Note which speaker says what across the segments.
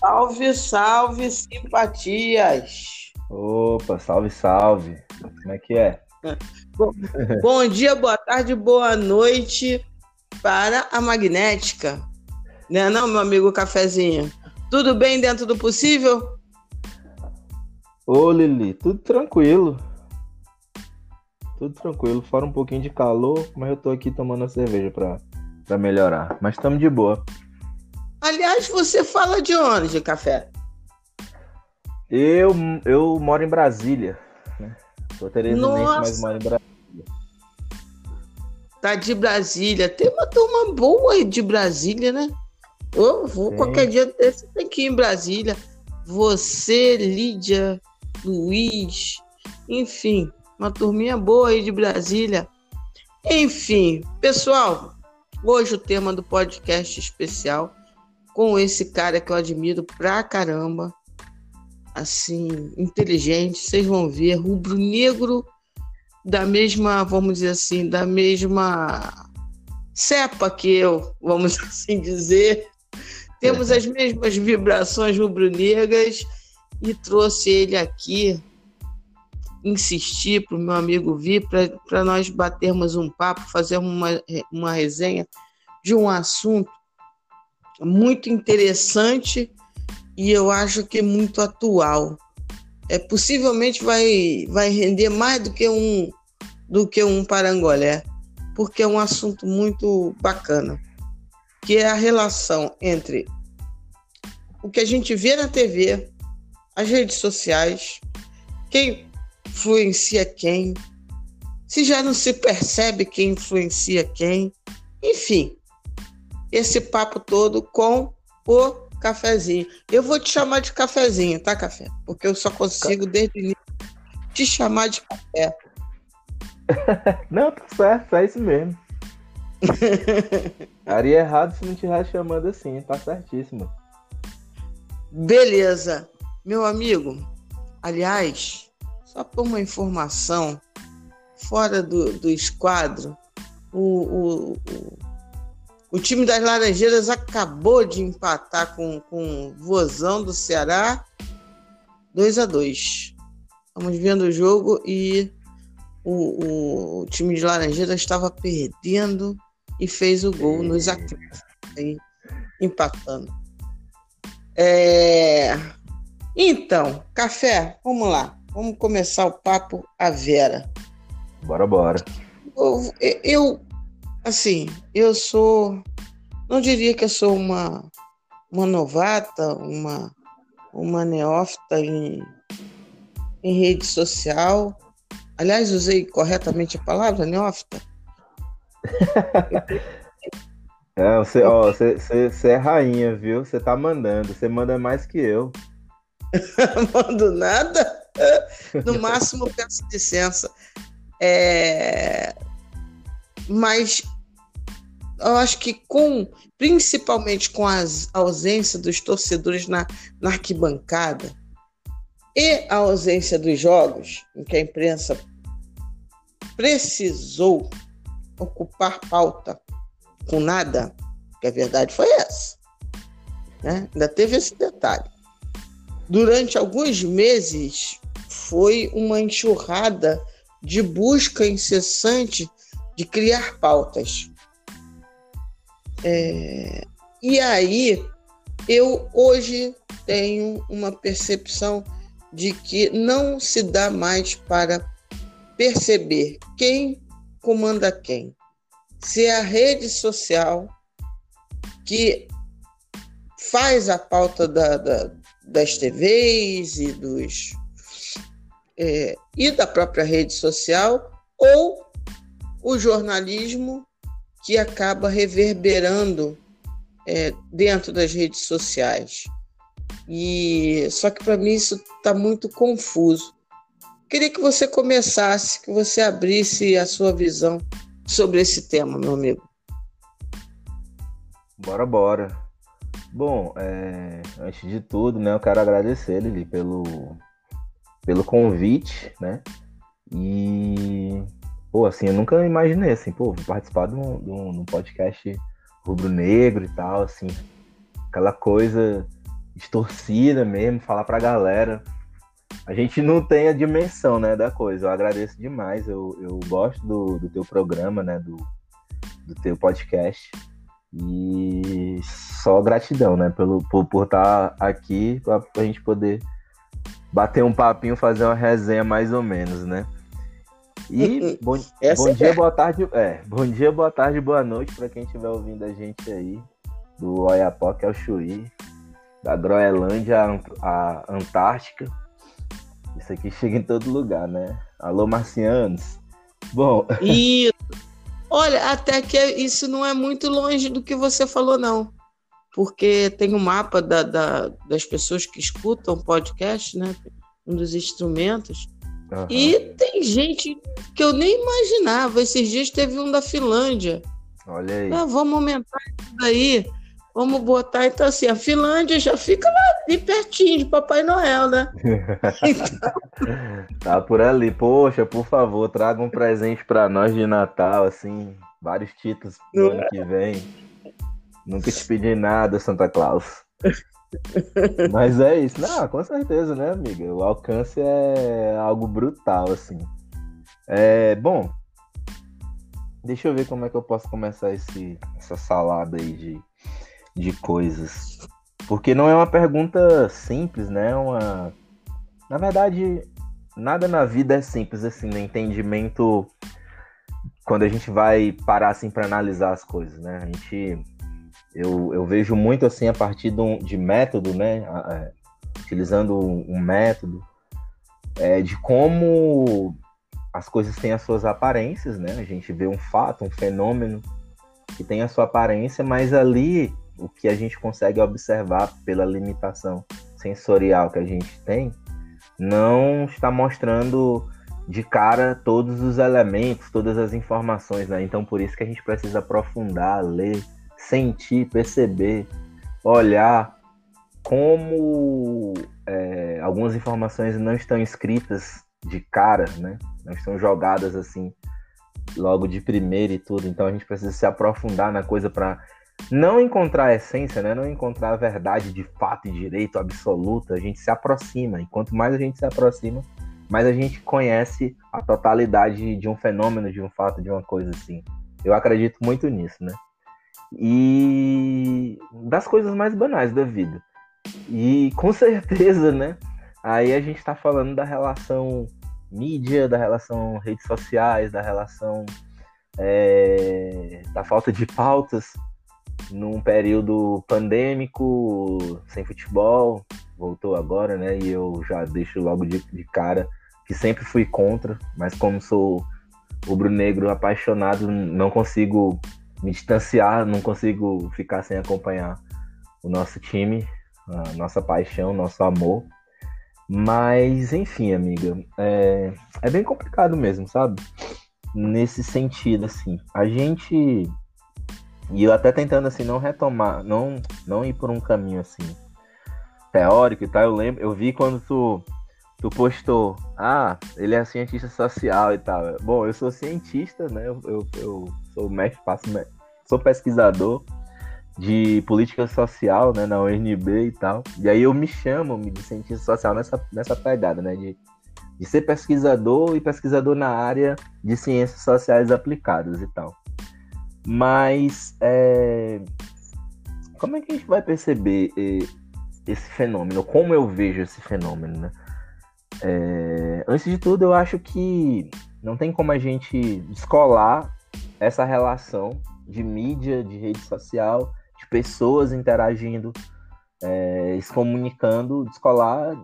Speaker 1: Salve, salve, simpatias!
Speaker 2: Opa, salve, salve! Como é que é?
Speaker 1: Bom, bom dia, boa tarde, boa noite para a Magnética. Né não, meu amigo Cafezinho? Tudo bem dentro do possível?
Speaker 2: Ô, Lili, tudo tranquilo. Tudo tranquilo, fora um pouquinho de calor, mas eu tô aqui tomando a cerveja pra, pra melhorar. Mas estamos de boa.
Speaker 1: Aliás, você fala de onde, de café?
Speaker 2: Eu, eu moro em Brasília. Né? Sou teresinense, mas moro em Brasília.
Speaker 1: Tá de Brasília. Tem uma turma boa de Brasília, né? Eu vou Sim. qualquer dia desse aqui em Brasília. Você, Lídia, Luiz, enfim, uma turminha boa aí de Brasília. Enfim, pessoal, hoje o tema do podcast especial com esse cara que eu admiro pra caramba. Assim, inteligente, vocês vão ver, rubro-negro da mesma, vamos dizer assim, da mesma cepa que eu, vamos assim dizer. Temos as mesmas vibrações rubro-negras e trouxe ele aqui insistir para o meu amigo vir para nós batermos um papo, fazer uma, uma resenha de um assunto muito interessante e eu acho que muito atual. É possivelmente vai vai render mais do que um do que um parangolé, porque é um assunto muito bacana, que é a relação entre o que a gente vê na TV, as redes sociais, quem influencia quem, se já não se percebe quem influencia quem, enfim, esse papo todo com o cafezinho. Eu vou te chamar de cafezinho, tá, café? Porque eu só consigo desde o início te chamar de café.
Speaker 2: não, tá certo, é isso mesmo. Haria errado se não estivesse chamando assim, tá certíssimo.
Speaker 1: Beleza. Meu amigo, aliás, só por uma informação, fora do, do esquadro, o, o, o o time das Laranjeiras acabou de empatar com, com o Vozão do Ceará 2 a 2 Estamos vendo o jogo e o, o, o, time de Laranjeiras estava perdendo e fez o gol nos acréscimos, empatando. É... Então, café, vamos lá. Vamos começar o papo a Vera.
Speaker 2: Bora, bora.
Speaker 1: Eu, eu assim, eu sou, não diria que eu sou uma, uma novata, uma, uma neófita em, em rede social. Aliás, usei corretamente a palavra neófita?
Speaker 2: é, você, ó, você, você, você é rainha, viu? Você tá mandando, você manda mais que eu.
Speaker 1: Mando nada. No máximo, peço licença. É, mas eu acho que com principalmente com a ausência dos torcedores na, na arquibancada e a ausência dos jogos, em que a imprensa precisou ocupar pauta com nada, que a verdade foi essa. Né? Ainda teve esse detalhe. Durante alguns meses foi uma enxurrada de busca incessante de criar pautas. É, e aí, eu hoje tenho uma percepção de que não se dá mais para perceber quem comanda quem. Se é a rede social que faz a pauta da, da, das TVs e dos é, e da própria rede social, ou o jornalismo que acaba reverberando é, dentro das redes sociais. E só que para mim isso está muito confuso. Queria que você começasse, que você abrisse a sua visão sobre esse tema, meu amigo.
Speaker 2: Bora, bora. Bom, é, antes de tudo, né, eu quero agradecer, Lili, pelo, pelo convite, né? E Pô, assim, eu nunca imaginei, assim, pô, participar de um, de um, de um podcast rubro-negro e tal, assim. Aquela coisa de torcida mesmo, falar pra galera. A gente não tem a dimensão, né, da coisa. Eu agradeço demais. Eu, eu gosto do, do teu programa, né, do, do teu podcast. E só gratidão, né, pelo, por, por estar tá aqui para a gente poder bater um papinho, fazer uma resenha mais ou menos, né? E bom, bom é dia, boa tarde, é, bom dia, boa tarde, boa noite para quem estiver ouvindo a gente aí do Oiapoque que é o Chuí, da Groenlândia à Antártica. Isso aqui chega em todo lugar, né? Alô, marcianos. Bom.
Speaker 1: Isso. Olha, até que isso não é muito longe do que você falou, não. Porque tem um mapa da, da, das pessoas que escutam podcast, né? Um dos instrumentos. Uhum. E tem gente que eu nem imaginava. Esses dias teve um da Finlândia.
Speaker 2: Olha aí.
Speaker 1: Ah, vamos aumentar isso daí. Vamos botar, então assim, a Finlândia já fica lá ali pertinho de Papai Noel, né?
Speaker 2: Então... tá por ali. Poxa, por favor, traga um presente para nós de Natal, assim, vários títulos pro ano que vem. Nunca te pedi nada, Santa Claus. Mas é isso. Não, com certeza, né, amiga? O alcance é algo brutal, assim. É, bom, deixa eu ver como é que eu posso começar esse, essa salada aí de de coisas. Porque não é uma pergunta simples, né? É uma... Na verdade, nada na vida é simples assim, no entendimento quando a gente vai parar assim para analisar as coisas, né? A gente eu, eu vejo muito assim a partir de, método, né? Utilizando um método é, de como as coisas têm as suas aparências, né? A gente vê um fato, um fenômeno que tem a sua aparência, mas ali o que a gente consegue observar pela limitação sensorial que a gente tem, não está mostrando de cara todos os elementos, todas as informações, né? Então por isso que a gente precisa aprofundar, ler, sentir, perceber, olhar como é, algumas informações não estão escritas de cara, né? Não estão jogadas assim logo de primeira e tudo. Então a gente precisa se aprofundar na coisa para não encontrar a essência, né? não encontrar a verdade de fato e direito absoluta, a gente se aproxima. E quanto mais a gente se aproxima, mais a gente conhece a totalidade de um fenômeno, de um fato, de uma coisa assim. Eu acredito muito nisso, né? E das coisas mais banais da vida. E com certeza, né? Aí a gente está falando da relação mídia, da relação redes sociais, da relação é, da falta de pautas num período pandêmico, sem futebol, voltou agora, né? E eu já deixo logo de, de cara que sempre fui contra, mas como sou rubro-negro apaixonado, não consigo me distanciar, não consigo ficar sem acompanhar o nosso time, a nossa paixão, nosso amor. Mas, enfim, amiga, é, é bem complicado mesmo, sabe? Nesse sentido, assim, a gente e eu até tentando assim não retomar, não não ir por um caminho assim teórico e tal. Eu lembro, eu vi quando tu tu postou, ah, ele é cientista social e tal. Bom, eu sou cientista, né? Eu, eu, eu sou mestre, passo, sou pesquisador de política social, né, na UNB e tal. E aí eu me chamo de cientista social nessa, nessa pegada, né, de, de ser pesquisador e pesquisador na área de ciências sociais aplicadas e tal. Mas é... como é que a gente vai perceber esse fenômeno? Como eu vejo esse fenômeno, né? É... Antes de tudo, eu acho que não tem como a gente descolar essa relação de mídia, de rede social, de pessoas interagindo, é, se comunicando, descolar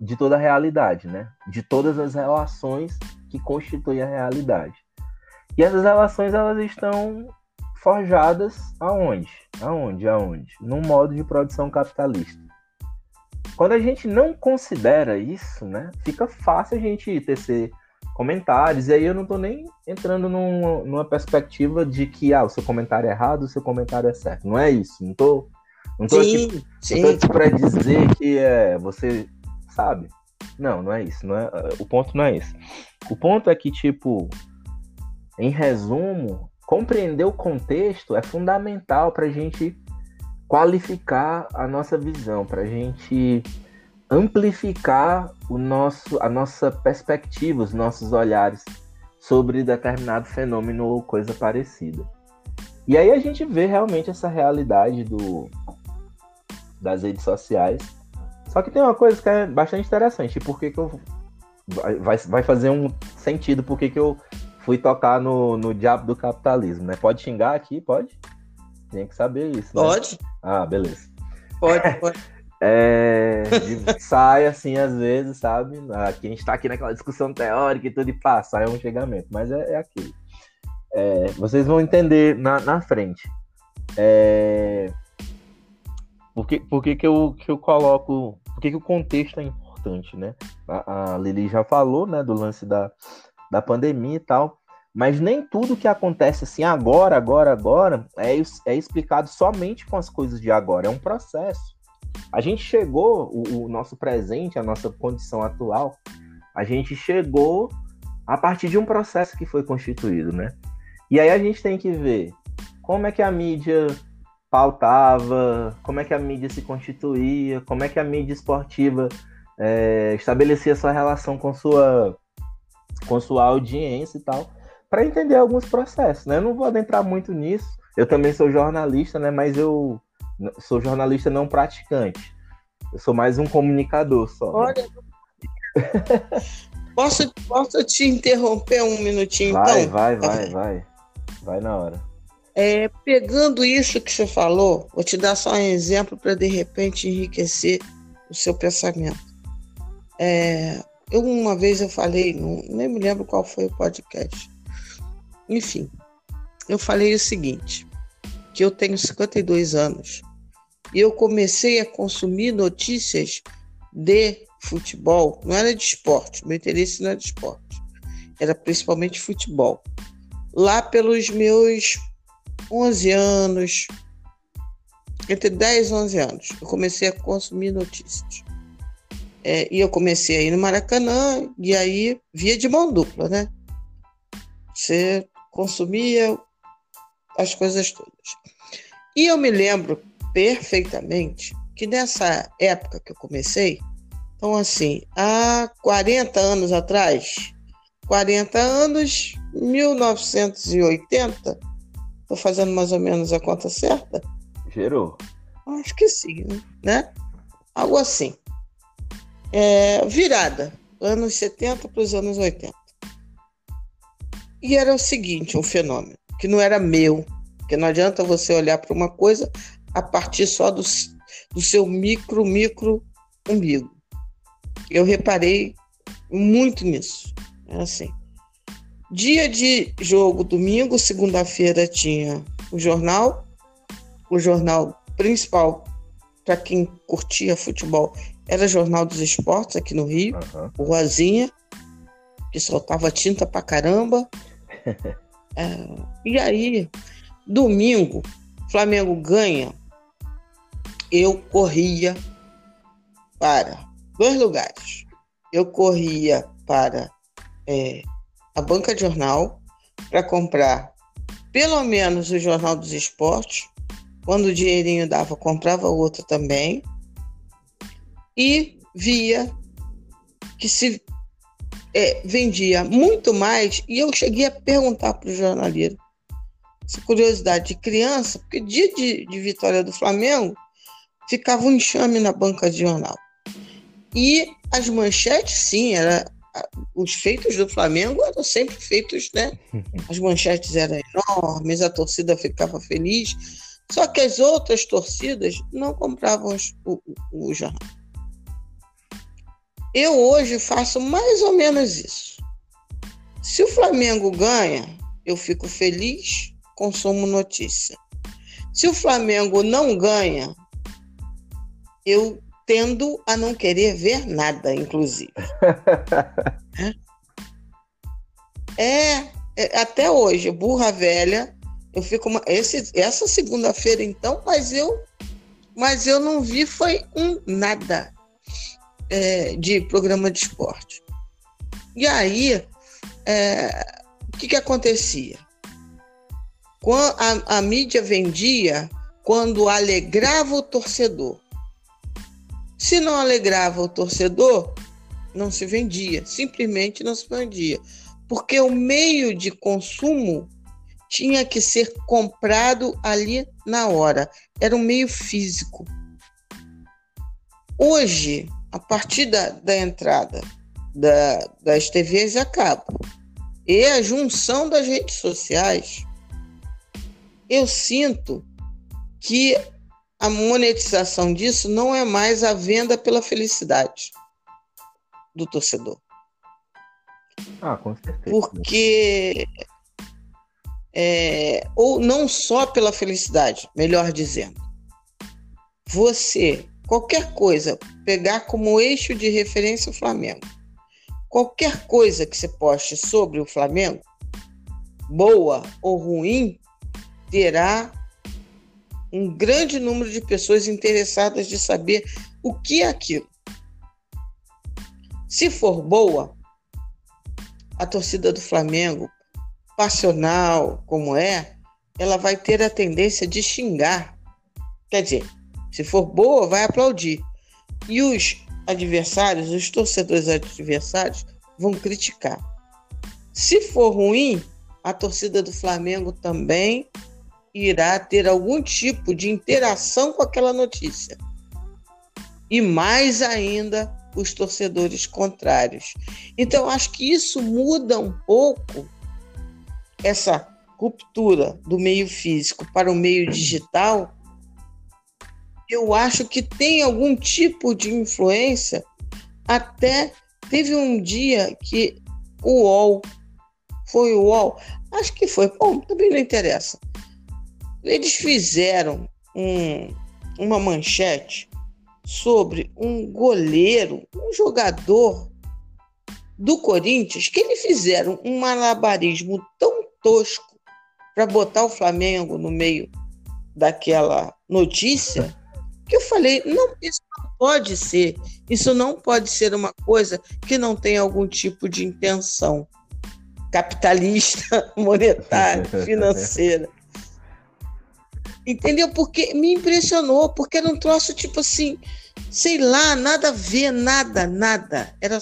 Speaker 2: de toda a realidade, né? De todas as relações que constituem a realidade. E essas relações elas estão forjadas aonde? Aonde? Aonde? Num modo de produção capitalista. Quando a gente não considera isso, né, fica fácil a gente tecer comentários, e aí eu não estou nem entrando num, numa perspectiva de que ah, o seu comentário é errado, o seu comentário é certo. Não é isso. Não tô, não tô sim, aqui, sim. Não tô para dizer que é, você sabe. Não, não é isso. Não é, o ponto não é esse. O ponto é que, tipo, em resumo, compreender o contexto é fundamental para a gente qualificar a nossa visão, para a gente amplificar o nosso, a nossa perspectiva, os nossos olhares sobre determinado fenômeno ou coisa parecida. E aí a gente vê realmente essa realidade do, das redes sociais. Só que tem uma coisa que é bastante interessante, porque que eu vai, vai fazer um sentido porque que eu fui tocar no, no diabo do capitalismo, né? Pode xingar aqui, pode? Tem que saber isso. Né?
Speaker 1: Pode.
Speaker 2: Ah, beleza.
Speaker 1: Pode, pode.
Speaker 2: É, sai assim às vezes, sabe? Aqui a gente tá aqui naquela discussão teórica e tudo, e pá, sai um chegamento, mas é, é aquilo. É, vocês vão entender na, na frente. É, por que, por que, que, eu, que eu coloco. Por que, que o contexto é importante, né? A, a Lili já falou, né, do lance da, da pandemia e tal. Mas nem tudo que acontece assim agora, agora, agora é, é explicado somente com as coisas de agora. É um processo. A gente chegou, o, o nosso presente, a nossa condição atual, a gente chegou a partir de um processo que foi constituído, né? E aí a gente tem que ver como é que a mídia pautava, como é que a mídia se constituía, como é que a mídia esportiva é, estabelecia sua relação com sua, com sua audiência e tal para entender alguns processos, né? Eu não vou adentrar muito nisso. Eu também sou jornalista, né? Mas eu sou jornalista não praticante. Eu sou mais um comunicador só. Olha,
Speaker 1: posso, posso te interromper um minutinho?
Speaker 2: Vai,
Speaker 1: então?
Speaker 2: vai, vai, vai. Vai na hora.
Speaker 1: É, pegando isso que você falou, vou te dar só um exemplo para de repente enriquecer o seu pensamento. É, eu uma vez eu falei, não, nem me lembro qual foi o podcast, enfim, eu falei o seguinte, que eu tenho 52 anos e eu comecei a consumir notícias de futebol, não era de esporte, meu interesse não era de esporte, era principalmente futebol. Lá pelos meus 11 anos, entre 10 e 11 anos, eu comecei a consumir notícias. É, e eu comecei a ir no Maracanã, e aí via de mão dupla, né? Você consumia as coisas todas. E eu me lembro perfeitamente que nessa época que eu comecei, então assim, há 40 anos atrás, 40 anos, 1980, estou fazendo mais ou menos a conta certa?
Speaker 2: Gerou.
Speaker 1: Acho que sim, né? Algo assim. É, virada, anos 70 para os anos 80. E era o seguinte, um fenômeno, que não era meu, porque não adianta você olhar para uma coisa a partir só do, do seu micro, micro umbigo. Eu reparei muito nisso. É assim. Dia de jogo, domingo, segunda-feira tinha o jornal, o jornal principal para quem curtia futebol era Jornal dos Esportes aqui no Rio, uhum. o Rosinha, que soltava tinta pra caramba. É, e aí, domingo, Flamengo ganha, eu corria para dois lugares. Eu corria para é, a banca de jornal para comprar pelo menos o Jornal dos Esportes. Quando o dinheirinho dava, comprava outro também. E via que se é, vendia muito mais, e eu cheguei a perguntar para o jornaleiro, essa curiosidade de criança, porque dia de, de vitória do Flamengo ficava um enxame na banca de jornal. E as manchetes, sim, era, os feitos do Flamengo eram sempre feitos, né? As manchetes eram enormes, a torcida ficava feliz, só que as outras torcidas não compravam o, o, o jornal. Eu hoje faço mais ou menos isso. Se o Flamengo ganha, eu fico feliz, consumo notícia. Se o Flamengo não ganha, eu tendo a não querer ver nada, inclusive. é, é, até hoje, burra velha, eu fico uma, esse, essa segunda-feira então, mas eu mas eu não vi foi um nada é, de programa de esporte. E aí, é, o que, que acontecia? A, a mídia vendia quando alegrava o torcedor. Se não alegrava o torcedor, não se vendia, simplesmente não se vendia, porque o meio de consumo tinha que ser comprado ali na hora, era um meio físico. Hoje, a partir da, da entrada da, das TVs a cabo e a junção das redes sociais, eu sinto que a monetização disso não é mais a venda pela felicidade do torcedor.
Speaker 2: Ah, com certeza.
Speaker 1: Porque. É, ou não só pela felicidade, melhor dizendo. Você, qualquer coisa, pegar como eixo de referência o Flamengo. Qualquer coisa que você poste sobre o Flamengo, boa ou ruim, terá um grande número de pessoas interessadas de saber o que é aquilo. Se for boa, a torcida do Flamengo, passional como é, ela vai ter a tendência de xingar. Quer dizer, se for boa, vai aplaudir. E os adversários, os torcedores adversários, vão criticar. Se for ruim, a torcida do Flamengo também irá ter algum tipo de interação com aquela notícia. E mais ainda, os torcedores contrários. Então, acho que isso muda um pouco essa ruptura do meio físico para o meio digital. Eu acho que tem algum tipo de influência. Até teve um dia que o UOL, foi o UOL, acho que foi, bom, também não interessa eles fizeram um, uma manchete sobre um goleiro, um jogador do Corinthians, que eles fizeram um malabarismo tão tosco para botar o Flamengo no meio daquela notícia, que eu falei, não, isso não pode ser, isso não pode ser uma coisa que não tem algum tipo de intenção capitalista, monetária, financeira. Entendeu? Porque me impressionou, porque era um troço tipo assim, sei lá, nada a ver, nada, nada. Era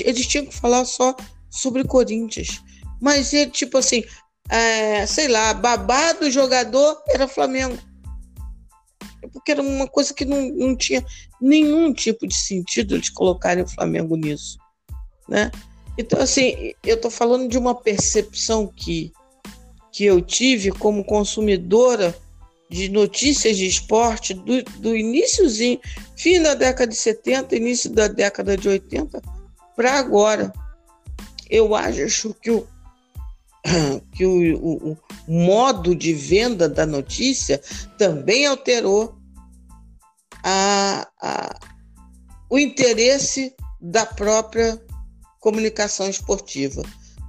Speaker 1: eles tinham que falar só sobre Corinthians. Mas ele, tipo assim, é, sei lá, babado jogador era Flamengo. Porque era uma coisa que não, não tinha nenhum tipo de sentido eles colocarem o Flamengo nisso. Né? Então, assim, eu estou falando de uma percepção que que eu tive como consumidora de notícias de esporte do, do iníciozinho, fim da década de 70, início da década de 80, para agora. Eu acho que o, que o, o, o, modo de venda da notícia também alterou a, a, o interesse da própria comunicação esportiva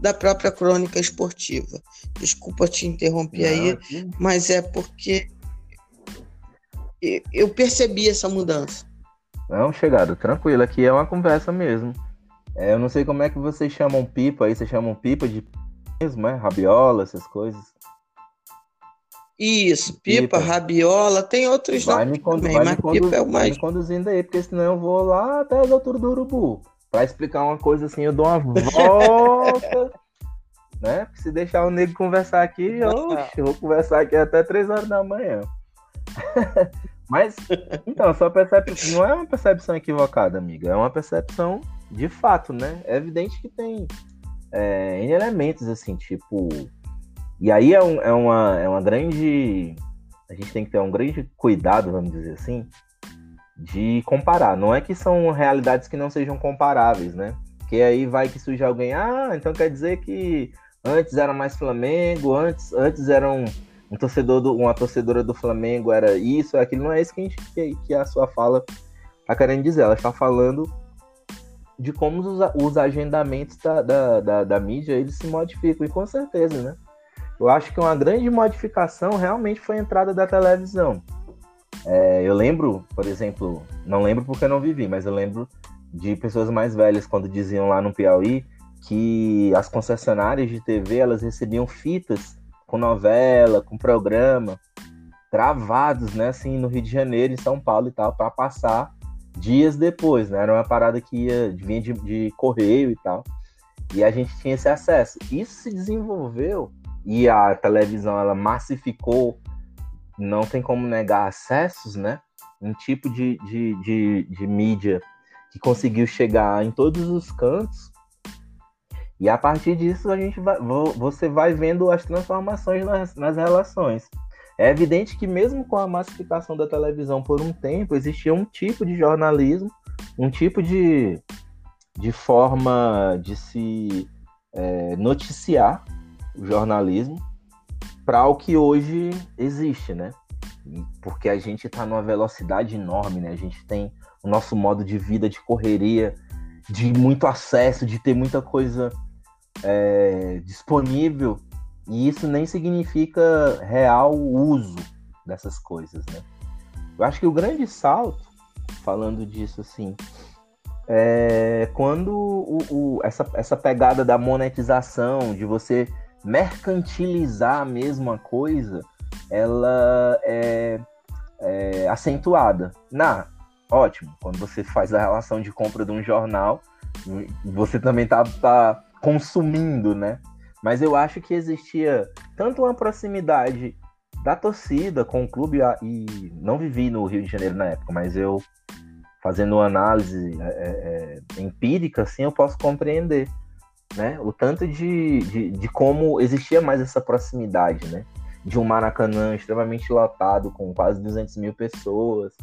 Speaker 1: da própria crônica esportiva. Desculpa te interromper aí, mas é porque eu percebi essa mudança.
Speaker 2: Não, chegado, tranquilo, aqui é uma conversa mesmo. É, eu não sei como é que vocês chamam pipa aí, vocês chamam pipa de mesmo, é? Rabiola, essas coisas.
Speaker 1: Isso, pipa, pipa. rabiola, tem outros vai nomes também, mas pipa é o mais. Vai
Speaker 2: me conduzindo aí, porque senão eu vou lá até as alturas do urubu. Pra explicar uma coisa assim, eu dou uma volta. né? Se deixar o nego conversar aqui, oxe, eu vou conversar aqui até 3 horas da manhã. Mas, então, sua percepção não é uma percepção equivocada, amiga. É uma percepção de fato, né? É evidente que tem é, elementos, assim, tipo. E aí é, um, é, uma, é uma grande. A gente tem que ter um grande cuidado, vamos dizer assim, de comparar. Não é que são realidades que não sejam comparáveis, né? Que aí vai que surge alguém, ah, então quer dizer que antes era mais Flamengo, antes, antes era um, um torcedor do, uma torcedora do Flamengo, era isso, aquilo. Não é isso que, a, gente, que, que a sua fala está querendo dizer. Ela está falando de como os, os agendamentos da, da, da, da mídia eles se modificam, e com certeza, né? Eu acho que uma grande modificação realmente foi a entrada da televisão. É, eu lembro, por exemplo, não lembro porque eu não vivi, mas eu lembro de pessoas mais velhas quando diziam lá no Piauí que as concessionárias de TV elas recebiam fitas com novela, com programa gravados, né, assim, no Rio de Janeiro, em São Paulo e tal, para passar dias depois, né? Era uma parada que ia vinha de, de correio e tal. E a gente tinha esse acesso. Isso se desenvolveu e a televisão ela massificou, não tem como negar acessos, né? Um tipo de, de, de, de mídia que conseguiu chegar em todos os cantos. E a partir disso a gente vai, você vai vendo as transformações nas, nas relações. É evidente que mesmo com a massificação da televisão por um tempo, existia um tipo de jornalismo, um tipo de, de forma de se é, noticiar o jornalismo para o que hoje existe, né? Porque a gente está numa velocidade enorme, né? A gente tem o nosso modo de vida de correria, de muito acesso, de ter muita coisa é, disponível e isso nem significa real uso dessas coisas, né? Eu acho que o grande salto, falando disso assim, é quando o, o, essa, essa pegada da monetização, de você mercantilizar a mesma coisa, ela é, é acentuada. Na, ótimo, quando você faz a relação de compra de um jornal, você também tá, tá consumindo, né? Mas eu acho que existia tanto uma proximidade da torcida com o clube, e não vivi no Rio de Janeiro na época, mas eu, fazendo uma análise é, é, é, empírica, assim, eu posso compreender né? o tanto de, de, de como existia mais essa proximidade, né? de um Maracanã extremamente lotado, com quase 200 mil pessoas,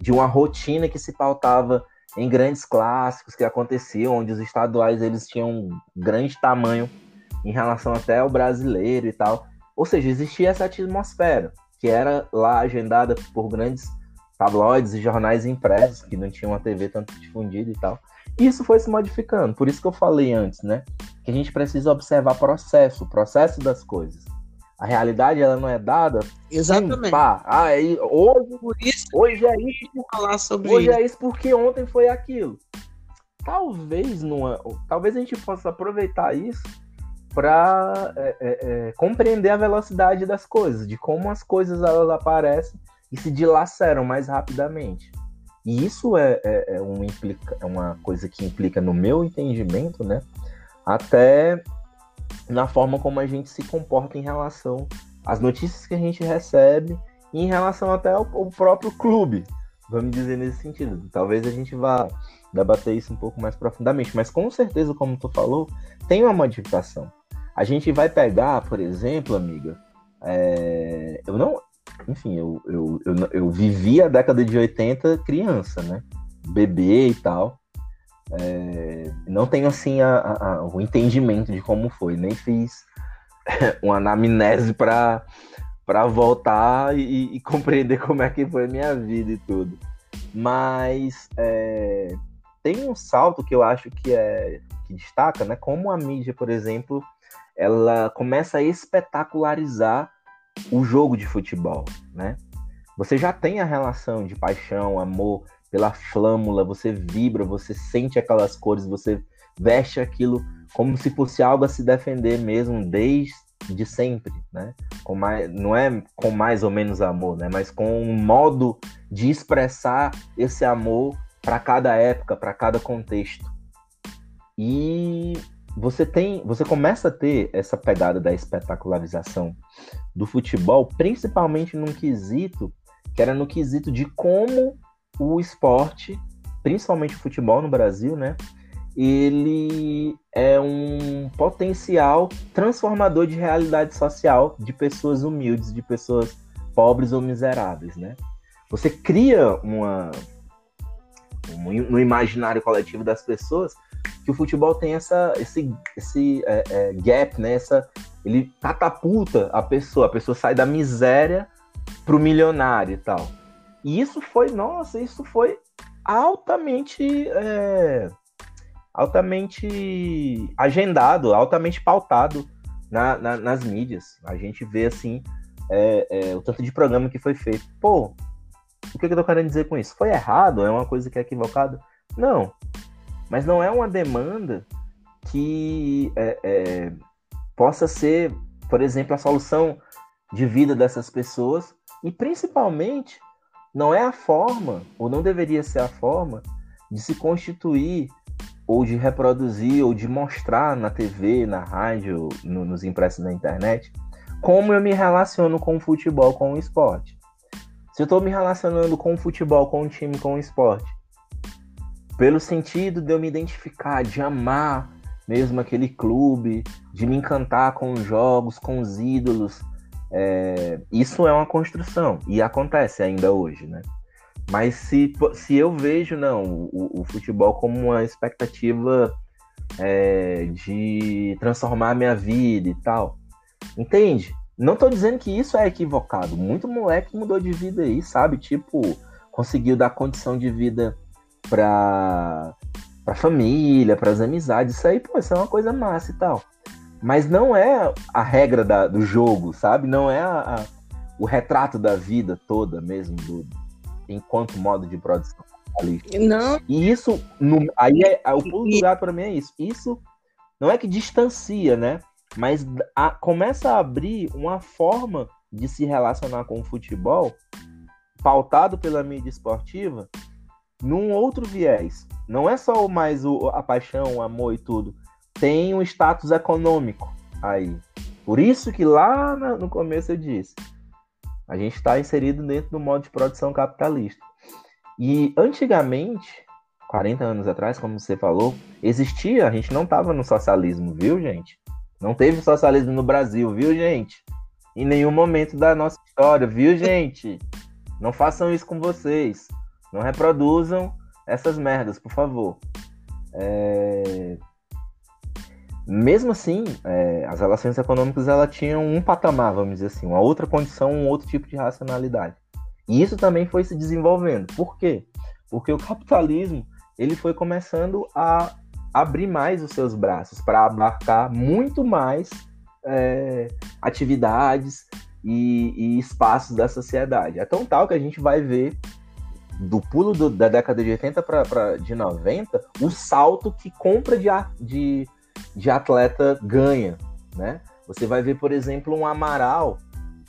Speaker 2: de uma rotina que se pautava em grandes clássicos que aconteciam, onde os estaduais eles tinham um grande tamanho em relação até ao brasileiro e tal. Ou seja, existia essa atmosfera que era lá agendada por grandes tabloides e jornais impressos que não tinham uma TV tanto difundida e tal. Isso foi se modificando. Por isso que eu falei antes, né? Que a gente precisa observar processo, o processo das coisas. A realidade ela não é dada.
Speaker 1: Exatamente. Pá.
Speaker 2: Ah, é, hoje, isso, hoje é isso.
Speaker 1: Falar sobre
Speaker 2: hoje
Speaker 1: isso.
Speaker 2: é isso porque ontem foi aquilo. Talvez numa, talvez a gente possa aproveitar isso para é, é, é, compreender a velocidade das coisas, de como as coisas elas aparecem e se dilaceram mais rapidamente. E isso é, é, é, um implica, é uma coisa que implica, no meu entendimento, né, até na forma como a gente se comporta em relação às notícias que a gente recebe e em relação até ao, ao próprio clube, vamos dizer nesse sentido. Talvez a gente vá debater isso um pouco mais profundamente, mas com certeza, como tu falou, tem uma modificação. A gente vai pegar, por exemplo, amiga, é... eu não. Enfim, eu, eu, eu, eu, vivi a década de 80 criança, né? Bebê e tal. É... Não tenho, assim, a, a, o entendimento de como foi. Nem fiz uma anamnese para para voltar e, e, compreender como é que foi a minha vida e tudo. Mas é, tem um salto que eu acho que é que destaca, né? Como a mídia, por exemplo, ela começa a espetacularizar o jogo de futebol, né? Você já tem a relação de paixão, amor pela flâmula, você vibra, você sente aquelas cores, você veste aquilo como se fosse algo a se defender mesmo desde sempre, né? Com mais, não é com mais ou menos amor, né? Mas com um modo de expressar esse amor para cada época, para cada contexto. E você tem, você começa a ter essa pegada da espetacularização do futebol, principalmente num quesito que era no quesito de como o esporte, principalmente o futebol no Brasil, né, ele é um potencial transformador de realidade social de pessoas humildes, de pessoas pobres ou miseráveis, né? Você cria uma no imaginário coletivo das pessoas que o futebol tem essa, esse, esse é, é, gap, né? Essa, ele catapulta a pessoa, a pessoa sai da miséria pro milionário e tal. E isso foi, nossa, isso foi altamente, é, altamente agendado, altamente pautado na, na, nas mídias. A gente vê assim é, é, o tanto de programa que foi feito. Pô, o que, que eu tô querendo dizer com isso? Foi errado? É uma coisa que é equivocada? Não. Mas não é uma demanda que é, é, possa ser, por exemplo, a solução de vida dessas pessoas E principalmente, não é a forma, ou não deveria ser a forma, de se constituir, ou de reproduzir, ou de mostrar na TV, na rádio, no, nos impressos na internet, como eu me relaciono com o futebol, com o esporte. Se eu estou me relacionando com o futebol, com o time, com o esporte, pelo sentido de eu me identificar, de amar mesmo aquele clube, de me encantar com os jogos, com os ídolos. É, isso é uma construção e acontece ainda hoje, né? Mas se, se eu vejo não o, o futebol como uma expectativa é, de transformar a minha vida e tal, entende? Não tô dizendo que isso é equivocado. Muito moleque mudou de vida aí, sabe? Tipo, conseguiu dar condição de vida para pra família, para as amizades. Isso aí, pô, isso é uma coisa massa e tal. Mas não é a regra da, do jogo, sabe? Não é a, a, o retrato da vida toda mesmo, do, enquanto modo de produção.
Speaker 1: Não.
Speaker 2: E isso, no, aí é, o pulo do gato para mim é isso. Isso não é que distancia, né? Mas a, começa a abrir uma forma de se relacionar com o futebol pautado pela mídia esportiva num outro viés. Não é só mais o, a paixão, o amor e tudo. Tem um status econômico aí. Por isso que lá no começo eu disse, a gente está inserido dentro do modo de produção capitalista. E antigamente, 40 anos atrás, como você falou, existia, a gente não estava no socialismo, viu, gente? Não teve socialismo no Brasil, viu, gente? Em nenhum momento da nossa história, viu, gente? Não façam isso com vocês. Não reproduzam essas merdas, por favor. É... Mesmo assim, é, as relações econômicas ela tinham um patamar, vamos dizer assim, uma outra condição, um outro tipo de racionalidade. E isso também foi se desenvolvendo. Por quê? Porque o capitalismo ele foi começando a abrir mais os seus braços para abarcar muito mais é, atividades e, e, espaços da sociedade. É tão tal que a gente vai ver do pulo do, da década de 80 para de 90, o salto que compra de, de, de atleta ganha, né? Você vai ver, por exemplo, um Amaral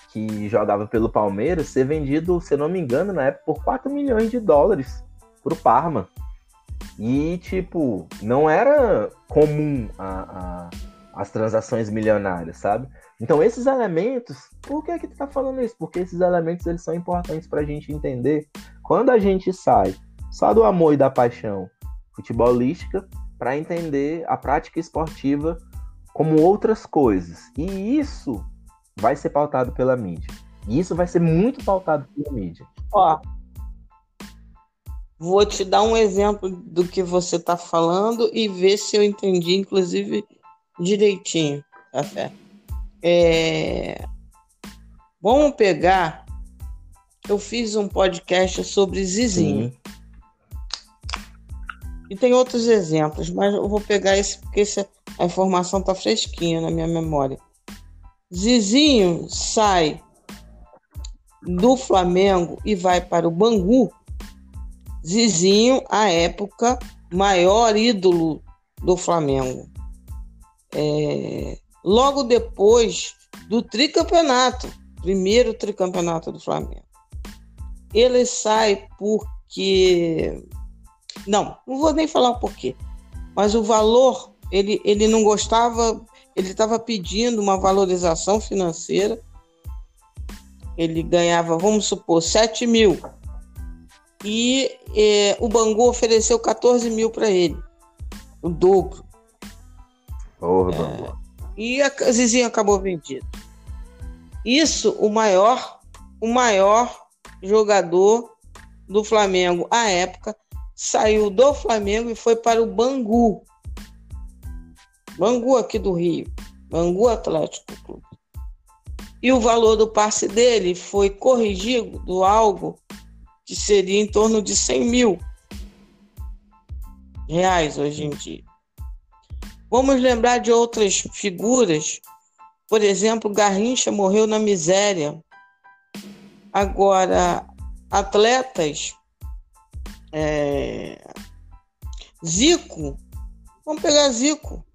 Speaker 2: que jogava pelo Palmeiras ser vendido, se não me engano, na época por 4 milhões de dólares pro Parma. E, tipo, não era comum a, a, as transações milionárias, sabe? Então, esses elementos, por que é que tu tá falando isso? Porque esses elementos, eles são importantes pra gente entender quando a gente sai só do amor e da paixão futebolística para entender a prática esportiva como outras coisas. E isso vai ser pautado pela mídia. E isso vai ser muito pautado pela mídia.
Speaker 1: Ó, vou te dar um exemplo do que você está falando e ver se eu entendi, inclusive, direitinho, café. É... Vamos pegar eu fiz um podcast sobre Zizinho. Sim. E tem outros exemplos, mas eu vou pegar esse porque esse, a informação está fresquinha na minha memória. Zizinho sai do Flamengo e vai para o Bangu. Zizinho, à época, maior ídolo do Flamengo. É, logo depois do tricampeonato, primeiro tricampeonato do Flamengo ele sai porque. Não, não vou nem falar o porquê. Mas o valor, ele, ele não gostava, ele estava pedindo uma valorização financeira. Ele ganhava, vamos supor, 7 mil. E é, o Bangu ofereceu 14 mil para ele. O dobro.
Speaker 2: Porra, é, Bangu.
Speaker 1: E a Zizinho acabou vendido. Isso, o maior, o maior jogador do Flamengo à época, saiu do Flamengo e foi para o Bangu. Bangu aqui do Rio. Bangu Atlético Clube. E o valor do passe dele foi corrigido do algo que seria em torno de 100 mil reais hoje em dia. Vamos lembrar de outras figuras. Por exemplo, Garrincha morreu na miséria Agora, atletas. É... Zico. Vamos pegar Zico.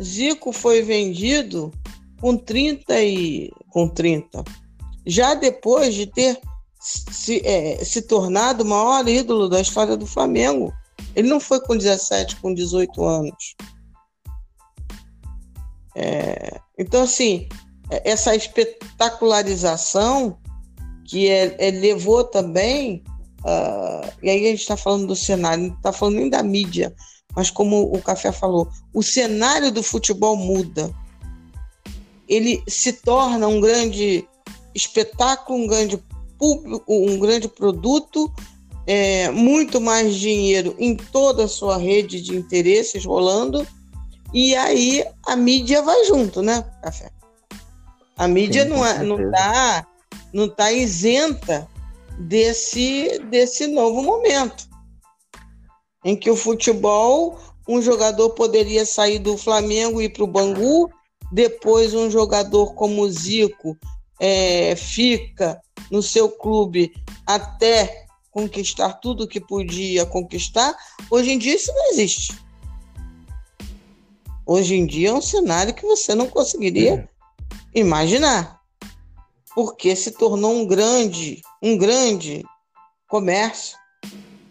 Speaker 1: Zico foi vendido com 30 e. com 30. já depois de ter se, é, se tornado o maior ídolo da história do Flamengo. Ele não foi com 17, com 18 anos. É, então, assim, é, essa espetacularização que é, é levou também, uh, e aí a gente está falando do cenário, não está falando nem da mídia, mas como o Café falou, o cenário do futebol muda. Ele se torna um grande espetáculo, um grande público, um grande produto, é, muito mais dinheiro em toda a sua rede de interesses rolando, e aí a mídia vai junto, né, Café? A mídia Sim, não, é, não tá, não tá isenta desse, desse novo momento, em que o futebol, um jogador poderia sair do Flamengo e ir para o Bangu, depois um jogador como o Zico é, fica no seu clube até conquistar tudo que podia conquistar, hoje em dia isso não existe. Hoje em dia é um cenário que você não conseguiria imaginar, porque se tornou um grande, um grande comércio.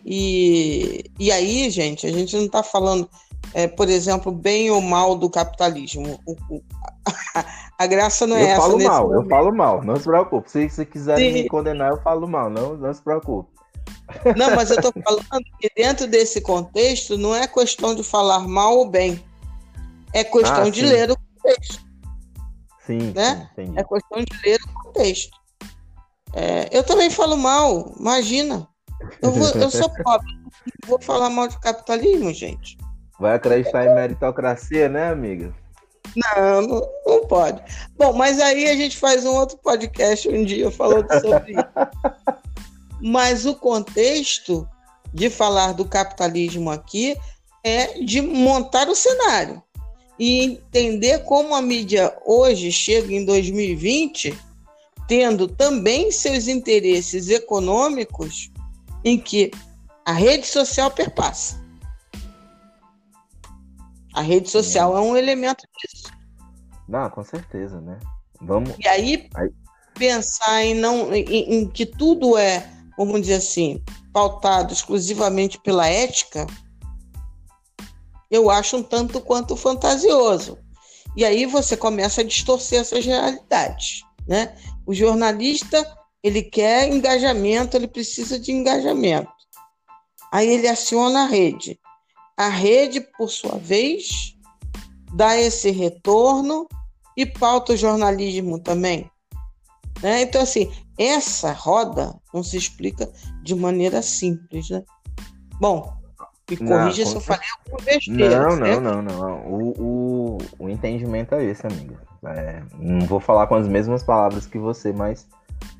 Speaker 1: E, e aí, gente, a gente não está falando, é, por exemplo, bem ou mal do capitalismo. O, o, a, graça não é
Speaker 2: eu
Speaker 1: essa.
Speaker 2: Falo mal, momento. eu falo mal, não se preocupe. Se você quiser me condenar, eu falo mal, não, não se preocupe.
Speaker 1: Não, mas eu estou falando que dentro desse contexto não é questão de falar mal ou bem. É questão ah, de ler o contexto.
Speaker 2: Sim,
Speaker 1: né? Sim, é questão de ler o contexto. É, eu também falo mal, imagina. Eu, vou, eu sou pobre, não vou falar mal de capitalismo, gente.
Speaker 2: Vai acreditar em meritocracia, né, amiga?
Speaker 1: Não, não, não, pode. Bom, mas aí a gente faz um outro podcast um dia falando sobre isso. Mas o contexto de falar do capitalismo aqui é de montar o cenário e entender como a mídia hoje chega em 2020 tendo também seus interesses econômicos em que a rede social perpassa. A rede social é, é um elemento disso.
Speaker 2: Não, com certeza, né? Vamos.
Speaker 1: E aí, aí... pensar em não em, em que tudo é vamos dizer assim, pautado exclusivamente pela ética, eu acho um tanto quanto fantasioso. E aí você começa a distorcer essas realidades, né? O jornalista, ele quer engajamento, ele precisa de engajamento. Aí ele aciona a rede. A rede, por sua vez, dá esse retorno e pauta o jornalismo também. Né? Então, assim, essa roda não se explica de maneira simples, né? Bom, me corrija se eu falei alguma besteira.
Speaker 2: Não, não, não, não. O, o, o entendimento é esse, amiga. É, não vou falar com as mesmas palavras que você, mas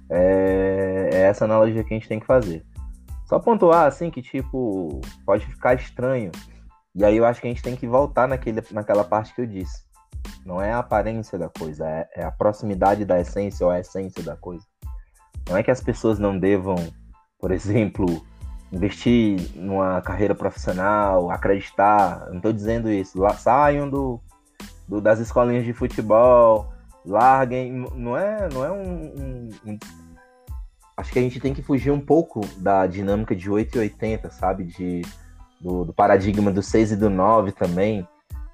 Speaker 2: é, é essa analogia que a gente tem que fazer. Só pontuar, assim, que, tipo, pode ficar estranho. E aí eu acho que a gente tem que voltar naquele, naquela parte que eu disse. Não é a aparência da coisa, é, é a proximidade da essência ou a essência da coisa. Não é que as pessoas não devam, por exemplo, investir numa carreira profissional, acreditar. Não estou dizendo isso. Lá, saiam do, do, das escolinhas de futebol, larguem. Não é, não é um, um, um, Acho que a gente tem que fugir um pouco da dinâmica de 8 e 80, sabe? De, do, do paradigma do 6 e do 9 também.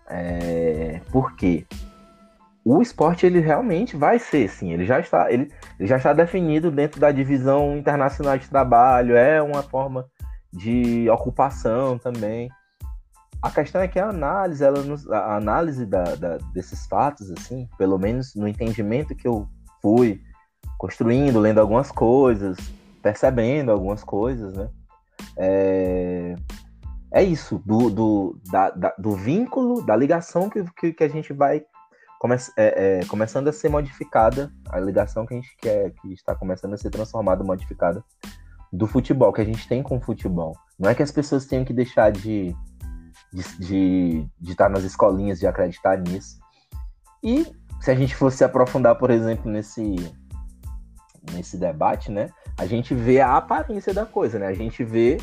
Speaker 2: É, por quê? O esporte ele realmente vai ser, sim, ele já está, ele, ele já está definido dentro da divisão internacional de trabalho, é uma forma de ocupação também. A questão é que a análise, ela nos, a análise da, da, desses fatos, assim, pelo menos no entendimento que eu fui construindo, lendo algumas coisas, percebendo algumas coisas, né? É, é isso, do, do, da, da, do vínculo, da ligação que, que, que a gente vai come, é, é, começando a ser modificada, a ligação que a gente quer, que está começando a ser transformada, modificada, do futebol, que a gente tem com o futebol. Não é que as pessoas tenham que deixar de, de, de, de estar nas escolinhas, de acreditar nisso. E se a gente fosse aprofundar, por exemplo, nesse, nesse debate, né? A gente vê a aparência da coisa, né? A gente vê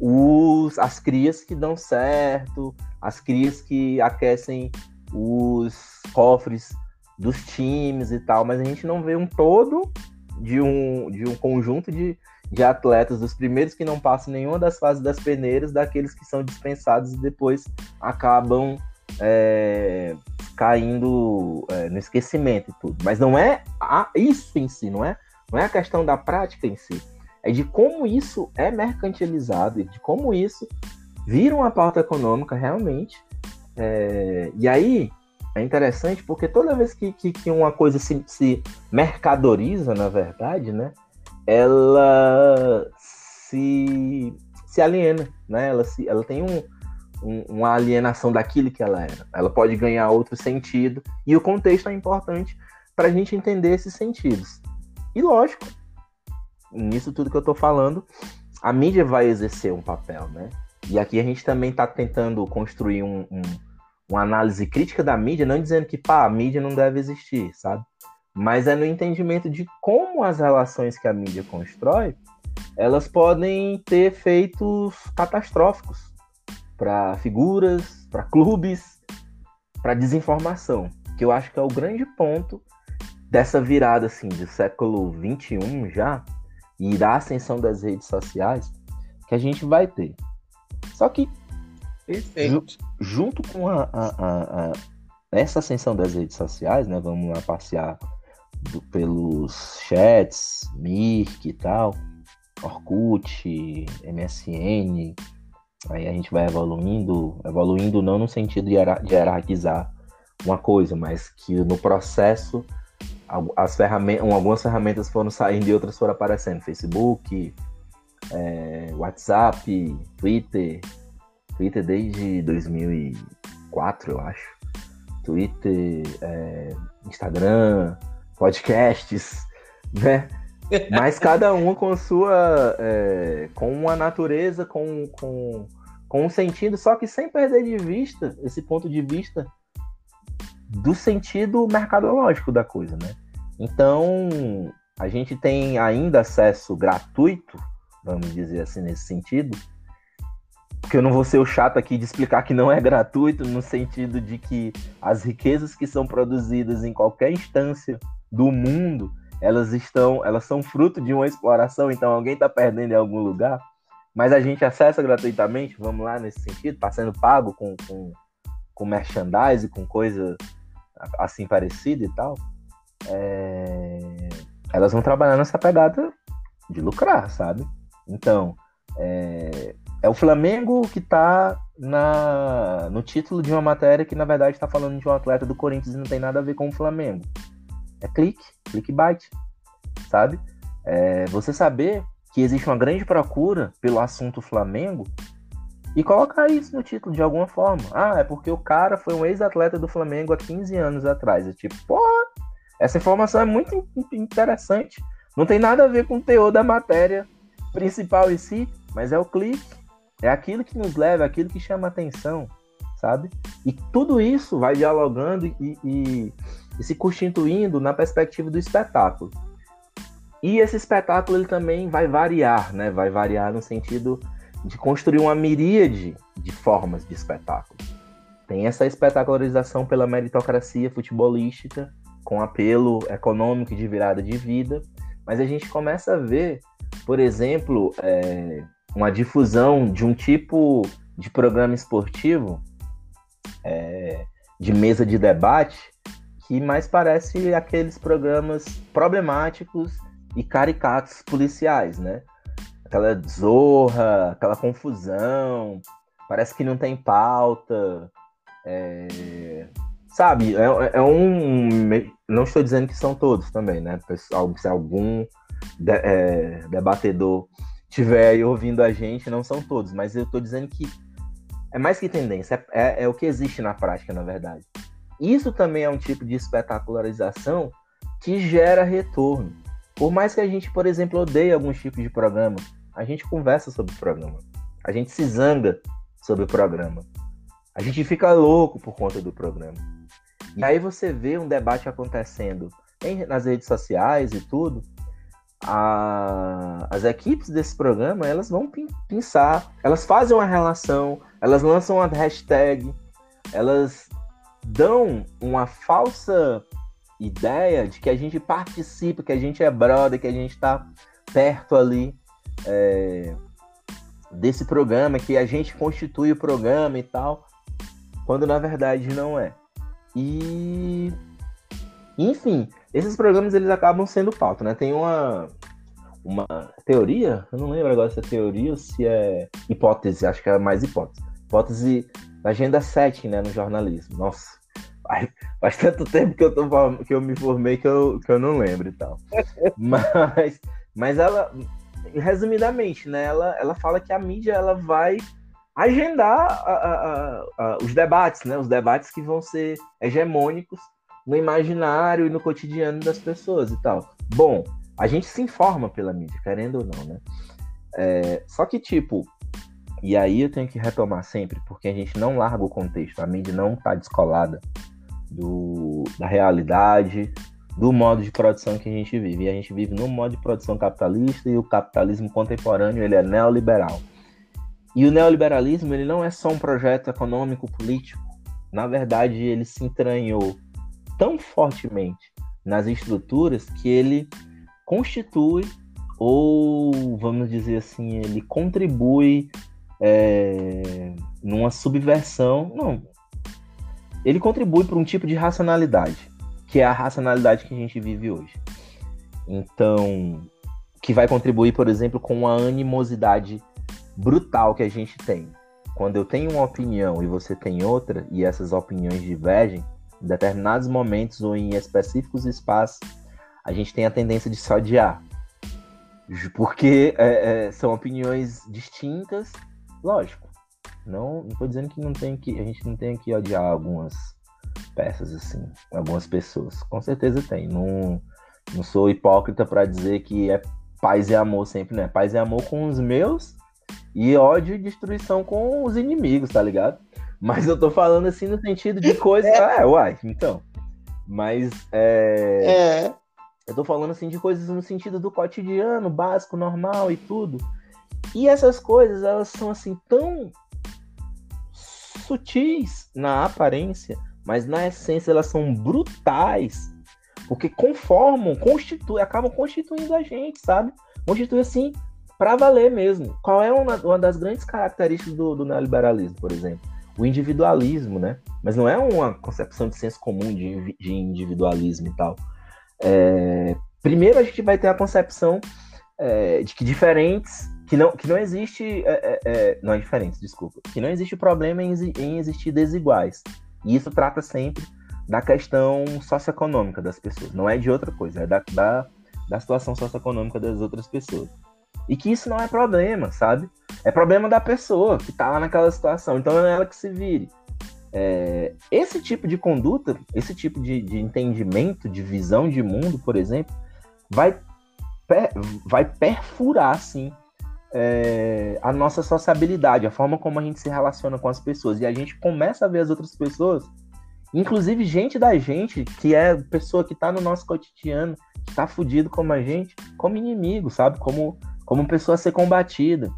Speaker 2: os, as crias que dão certo, as crias que aquecem os cofres dos times e tal, mas a gente não vê um todo de um, de um conjunto de, de atletas, dos primeiros que não passam nenhuma das fases das peneiras, daqueles que são dispensados e depois acabam é, caindo é, no esquecimento e tudo. Mas não é a, isso em si, não é, não é a questão da prática em si. É de como isso é mercantilizado e de como isso vira uma pauta econômica realmente. É, e aí é interessante porque toda vez que, que, que uma coisa se, se mercadoriza, na verdade, né, ela se, se aliena, né? Ela, se, ela tem um, um, uma alienação daquilo que ela era. Ela pode ganhar outro sentido e o contexto é importante para a gente entender esses sentidos. E lógico, nisso tudo que eu estou falando, a mídia vai exercer um papel, né? E aqui a gente também está tentando construir um, um uma análise crítica da mídia, não dizendo que pá, a mídia não deve existir, sabe? Mas é no entendimento de como as relações que a mídia constrói, elas podem ter efeitos catastróficos para figuras, para clubes, para desinformação, que eu acho que é o grande ponto dessa virada assim do século 21 já e da ascensão das redes sociais que a gente vai ter. Só que Perfeito. Junto com a, a, a, essa ascensão das redes sociais, né? Vamos lá passear do, pelos chats, Mirk e tal, Orkut, MSN. Aí a gente vai evoluindo, evoluindo não no sentido de hierarquizar uma coisa, mas que no processo as ferramentas, algumas ferramentas foram saindo e outras foram aparecendo. Facebook, é, WhatsApp, Twitter, Twitter desde 2004, eu acho. Twitter, é, Instagram, podcasts, né? Mas cada uma com sua. É, com uma natureza, com, com, com um sentido, só que sem perder de vista esse ponto de vista do sentido mercadológico da coisa, né? Então, a gente tem ainda acesso gratuito, vamos dizer assim, nesse sentido, porque eu não vou ser o chato aqui de explicar que não é gratuito, no sentido de que as riquezas que são produzidas em qualquer instância do mundo, elas estão, elas são fruto de uma exploração, então alguém está perdendo em algum lugar, mas a gente acessa gratuitamente, vamos lá nesse sentido, está sendo pago com, com, com merchandise, com coisa assim parecida e tal, é... elas vão trabalhar nessa pegada de lucrar, sabe? Então, é, é o Flamengo que está no título de uma matéria que, na verdade, está falando de um atleta do Corinthians e não tem nada a ver com o Flamengo. É clique, clickbait, sabe? É você saber que existe uma grande procura pelo assunto Flamengo e colocar isso no título de alguma forma. Ah, é porque o cara foi um ex-atleta do Flamengo há 15 anos atrás. É tipo, porra, essa informação é muito interessante. Não tem nada a ver com o teor da matéria principal em si, mas é o clique é aquilo que nos leva, é aquilo que chama atenção, sabe? E tudo isso vai dialogando e, e, e se constituindo na perspectiva do espetáculo. E esse espetáculo ele também vai variar, né? Vai variar no sentido de construir uma miríade de formas de espetáculo. Tem essa espetacularização pela meritocracia futebolística, com apelo econômico de virada de vida, mas a gente começa a ver, por exemplo, é, uma difusão de um tipo de programa esportivo é, de mesa de debate que mais parece aqueles programas problemáticos e caricatos policiais, né? Aquela zorra, aquela confusão, parece que não tem pauta, é, sabe? É, é, um, não estou dizendo que são todos também, né? Pessoal, se algum de, é, debatedor tiver aí ouvindo a gente, não são todos, mas eu estou dizendo que é mais que tendência, é, é, o que existe na prática, na verdade. Isso também é um tipo de espetacularização que gera retorno. Por mais que a gente, por exemplo, odeie alguns tipos de programa, a gente conversa sobre o programa. A gente se zanga sobre o programa. A gente fica louco por conta do programa. E aí você vê um debate acontecendo em, nas redes sociais e tudo, a, as equipes desse programa elas vão pensar, elas fazem uma relação, elas lançam uma hashtag, elas dão uma falsa ideia de que a gente participa, que a gente é brother, que a gente está perto ali é, desse programa, que a gente constitui o programa e tal, quando na verdade não é. E enfim, esses programas eles acabam sendo pauta, né? Tem uma uma teoria, eu não lembro agora se é teoria ou se é hipótese, acho que é mais hipótese. Hipótese da agenda 7, né, no jornalismo. Nossa, faz, faz tanto tempo que eu, tô, que eu me formei que eu, que eu não lembro e tal. Mas, mas ela, resumidamente, né, ela, ela fala que a mídia ela vai agendar a, a, a, os debates, né, os debates que vão ser hegemônicos no imaginário e no cotidiano das pessoas e tal. Bom, a gente se informa pela mídia, querendo ou não, né? É, só que, tipo, e aí eu tenho que retomar sempre, porque a gente não larga o contexto, a mídia não está descolada do, da realidade, do modo de produção que a gente vive. E a gente vive no modo de produção capitalista e o capitalismo contemporâneo ele é neoliberal. E o neoliberalismo ele não é só um projeto econômico político. Na verdade, ele se entranhou tão fortemente nas estruturas que ele constitui ou, vamos dizer assim, ele contribui é, numa subversão. Não. Ele contribui para um tipo de racionalidade, que é a racionalidade que a gente vive hoje. Então, que vai contribuir, por exemplo, com a animosidade brutal que a gente tem. Quando eu tenho uma opinião e você tem outra, e essas opiniões divergem, em determinados momentos ou em específicos espaços, a gente tem a tendência de se odiar. Porque é, é, são opiniões distintas, lógico. Não estou dizendo que não tem que a gente não tem que odiar algumas peças assim, algumas pessoas. Com certeza tem. Não, não sou hipócrita para dizer que é paz e amor sempre, né? Paz e amor com os meus e ódio e destruição com os inimigos, tá ligado? Mas eu tô falando assim no sentido de coisa. É, é uai, então. Mas é. é. Eu tô falando assim de coisas no sentido do cotidiano, básico, normal e tudo. E essas coisas, elas são assim tão sutis na aparência, mas na essência elas são brutais, porque conformam, constituem, acabam constituindo a gente, sabe? Constitui assim para valer mesmo. Qual é uma, uma das grandes características do, do, neoliberalismo, por exemplo? O individualismo, né? Mas não é uma concepção de senso comum de, de individualismo e tal. É, primeiro a gente vai ter a concepção é, de que diferentes, que não, que não existe, é, é, é não é diferentes, desculpa, que não existe problema em, em existir desiguais. E isso trata sempre da questão socioeconômica das pessoas, não é de outra coisa, é da, da, da situação socioeconômica das outras pessoas. E que isso não é problema, sabe? É problema da pessoa que tá lá naquela situação. Então é ela que se vire. É, esse tipo de conduta, esse tipo de, de, entendimento, de visão de mundo, por exemplo, vai, per, vai perfurar, assim, é, a nossa sociabilidade, a forma como a gente se relaciona com as pessoas. E a gente começa a ver as outras pessoas, inclusive gente da gente, que é pessoa que está no nosso cotidiano, que tá fudido como a gente, como inimigo, sabe? Como, como pessoa a ser combatida.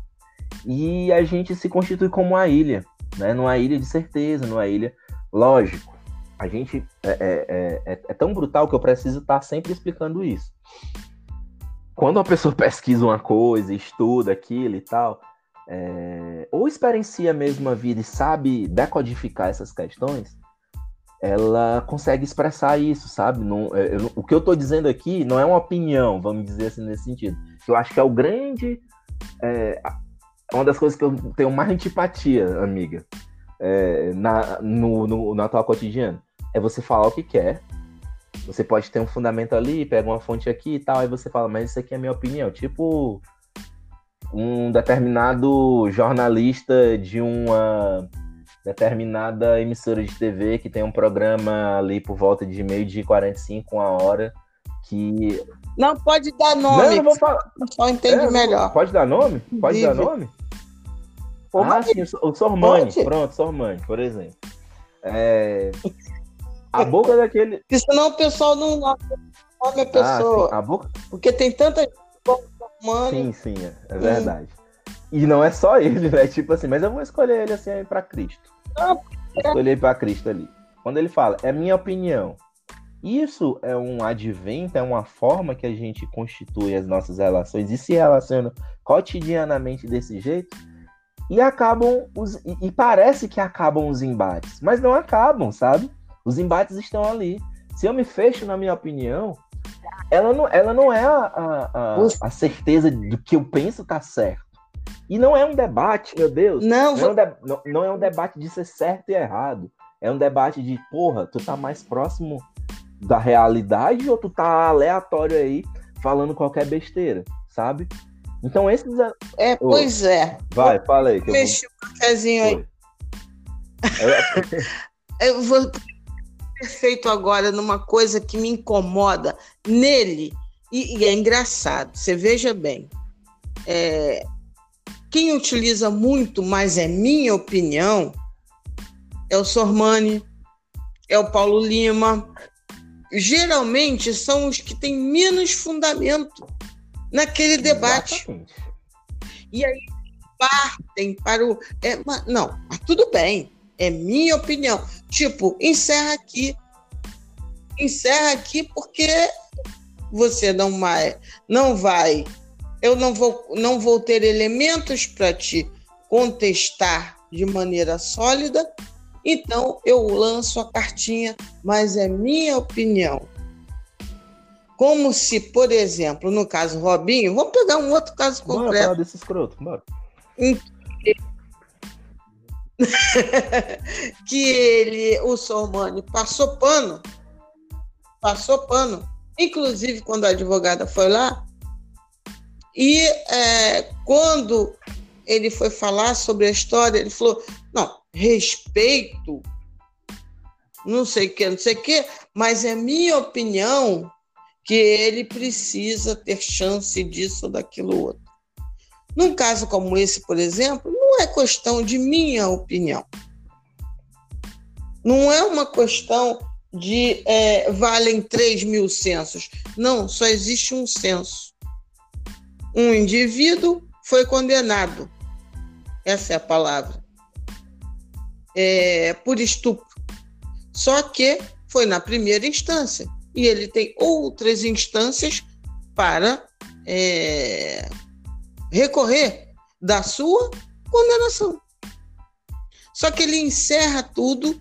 Speaker 2: E a gente se constitui como uma ilha né? Numa ilha de certeza, numa ilha. Lógico, a gente é, é, é, é tão brutal que eu preciso estar sempre explicando isso. Quando a pessoa pesquisa uma coisa, estuda aquilo e tal, é, ou experiencia mesmo a vida e sabe decodificar essas questões, ela consegue expressar isso, sabe? Não, é, eu, o que eu estou dizendo aqui não é uma opinião, vamos dizer assim, nesse sentido. Eu acho que é o grande. É, uma das coisas que eu tenho mais antipatia, amiga, é, na, no, no, no atual cotidiano, é você falar o que quer. Você pode ter um fundamento ali, pega uma fonte aqui e tal, aí você fala, mas isso aqui é a minha opinião. Tipo, um determinado jornalista de uma determinada emissora de TV que tem um programa ali por volta de meio de 45, uma hora, que.
Speaker 1: Não pode dar nome, não, não vou falar. só entende é, melhor.
Speaker 2: Pode dar nome? Pode Vive. dar nome? ah, sim, o Sormani. Pode? Pronto, Sormani, por exemplo. É... A boca daquele.
Speaker 1: Porque senão o pessoal não nome a pessoa.
Speaker 2: Ah, a boca...
Speaker 1: Porque tem tanta gente
Speaker 2: Sim, sim, é, é verdade. E não é só ele, né? Tipo assim, mas eu vou escolher ele assim para Cristo. Não, escolher para Cristo ali. Quando ele fala, é minha opinião. Isso é um advento, é uma forma que a gente constitui as nossas relações e se relaciona cotidianamente desse jeito. E acabam os, e, parece que acabam os embates, mas não acabam, sabe? Os embates estão ali. Se eu me fecho na minha opinião, ela não, ela não é a, a, a, a certeza do que eu penso tá certo. E não é um debate, meu Deus.
Speaker 1: Não,
Speaker 2: não, é um de, não, não, é um debate de ser certo e errado. É um debate de, porra, tu tá mais próximo da realidade ou tu tá aleatório aí falando qualquer besteira, sabe? Então esses.
Speaker 1: É, pois oh, é.
Speaker 2: Vai, fala aí.
Speaker 1: Mexi vou... o cafezinho aí. Eu vou perfeito agora numa coisa que me incomoda nele, e, e é engraçado, você veja bem. É, quem utiliza muito, mas é minha opinião, é o Sormani, é o Paulo Lima. Geralmente são os que têm menos fundamento naquele debate. Exatamente. E aí partem para o. É, mas, não, mas tudo bem, é minha opinião. Tipo, encerra aqui. Encerra aqui porque você não vai, não vai, eu não vou, não vou ter elementos para te contestar de maneira sólida. Então eu lanço a cartinha, mas é minha opinião. Como se, por exemplo, no caso Robinho, vamos pegar um outro caso concreto. Bora falar
Speaker 2: desse escroto, bora.
Speaker 1: que ele, o Sormani, passou pano, passou pano, inclusive quando a advogada foi lá, e é, quando ele foi falar sobre a história, ele falou: não, respeito, não sei o que, não sei o que, mas é minha opinião que ele precisa ter chance disso ou daquilo outro. Num caso como esse, por exemplo, não é questão de minha opinião. Não é uma questão de é, valem 3 mil censos. Não, só existe um censo. Um indivíduo foi condenado, essa é a palavra, é, por estupro. Só que foi na primeira instância e ele tem outras instâncias para é, recorrer da sua condenação. Só que ele encerra tudo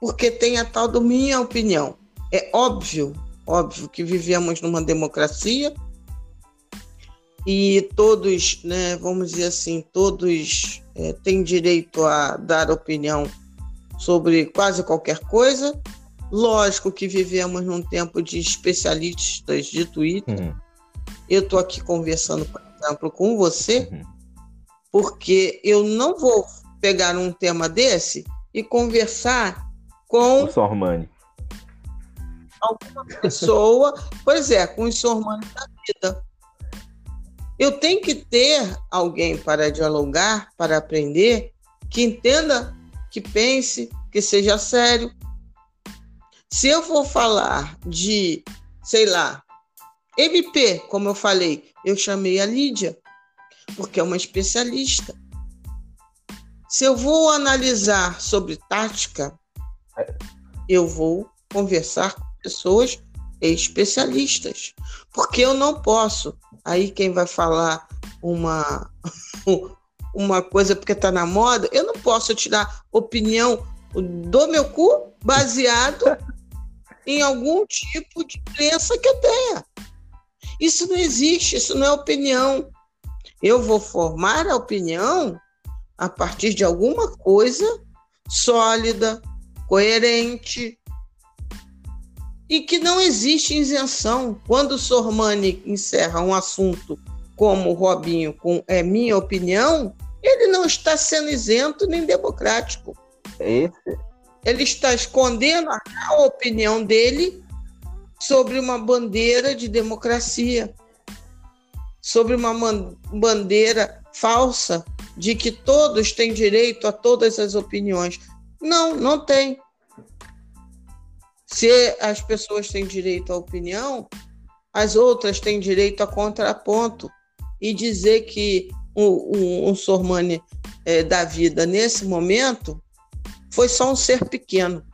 Speaker 1: porque tem a tal do minha opinião. É óbvio, óbvio que vivemos numa democracia e todos, né, vamos dizer assim, todos é, têm direito a dar opinião sobre quase qualquer coisa, Lógico que vivemos num tempo de especialistas de Twitter. Uhum. Eu estou aqui conversando, por exemplo, com você, uhum. porque eu não vou pegar um tema desse e conversar com.
Speaker 2: O Sormani.
Speaker 1: Alguma pessoa, pois é, com os Sormani da vida. Eu tenho que ter alguém para dialogar, para aprender, que entenda, que pense, que seja sério, se eu for falar de, sei lá, MP, como eu falei, eu chamei a Lídia, porque é uma especialista. Se eu vou analisar sobre tática, eu vou conversar com pessoas especialistas, porque eu não posso. Aí quem vai falar uma uma coisa porque está na moda, eu não posso tirar opinião do meu cu baseado em algum tipo de crença que eu tenha. Isso não existe, isso não é opinião. Eu vou formar a opinião a partir de alguma coisa sólida, coerente e que não existe isenção. Quando o Sormani encerra um assunto como o Robinho com é minha opinião, ele não está sendo isento nem democrático.
Speaker 2: Esse,
Speaker 1: ele está escondendo a opinião dele sobre uma bandeira de democracia, sobre uma bandeira falsa de que todos têm direito a todas as opiniões. Não, não tem. Se as pessoas têm direito à opinião, as outras têm direito a contraponto. E dizer que um, um, um Sormani é, da vida, nesse momento, foi só um ser pequeno.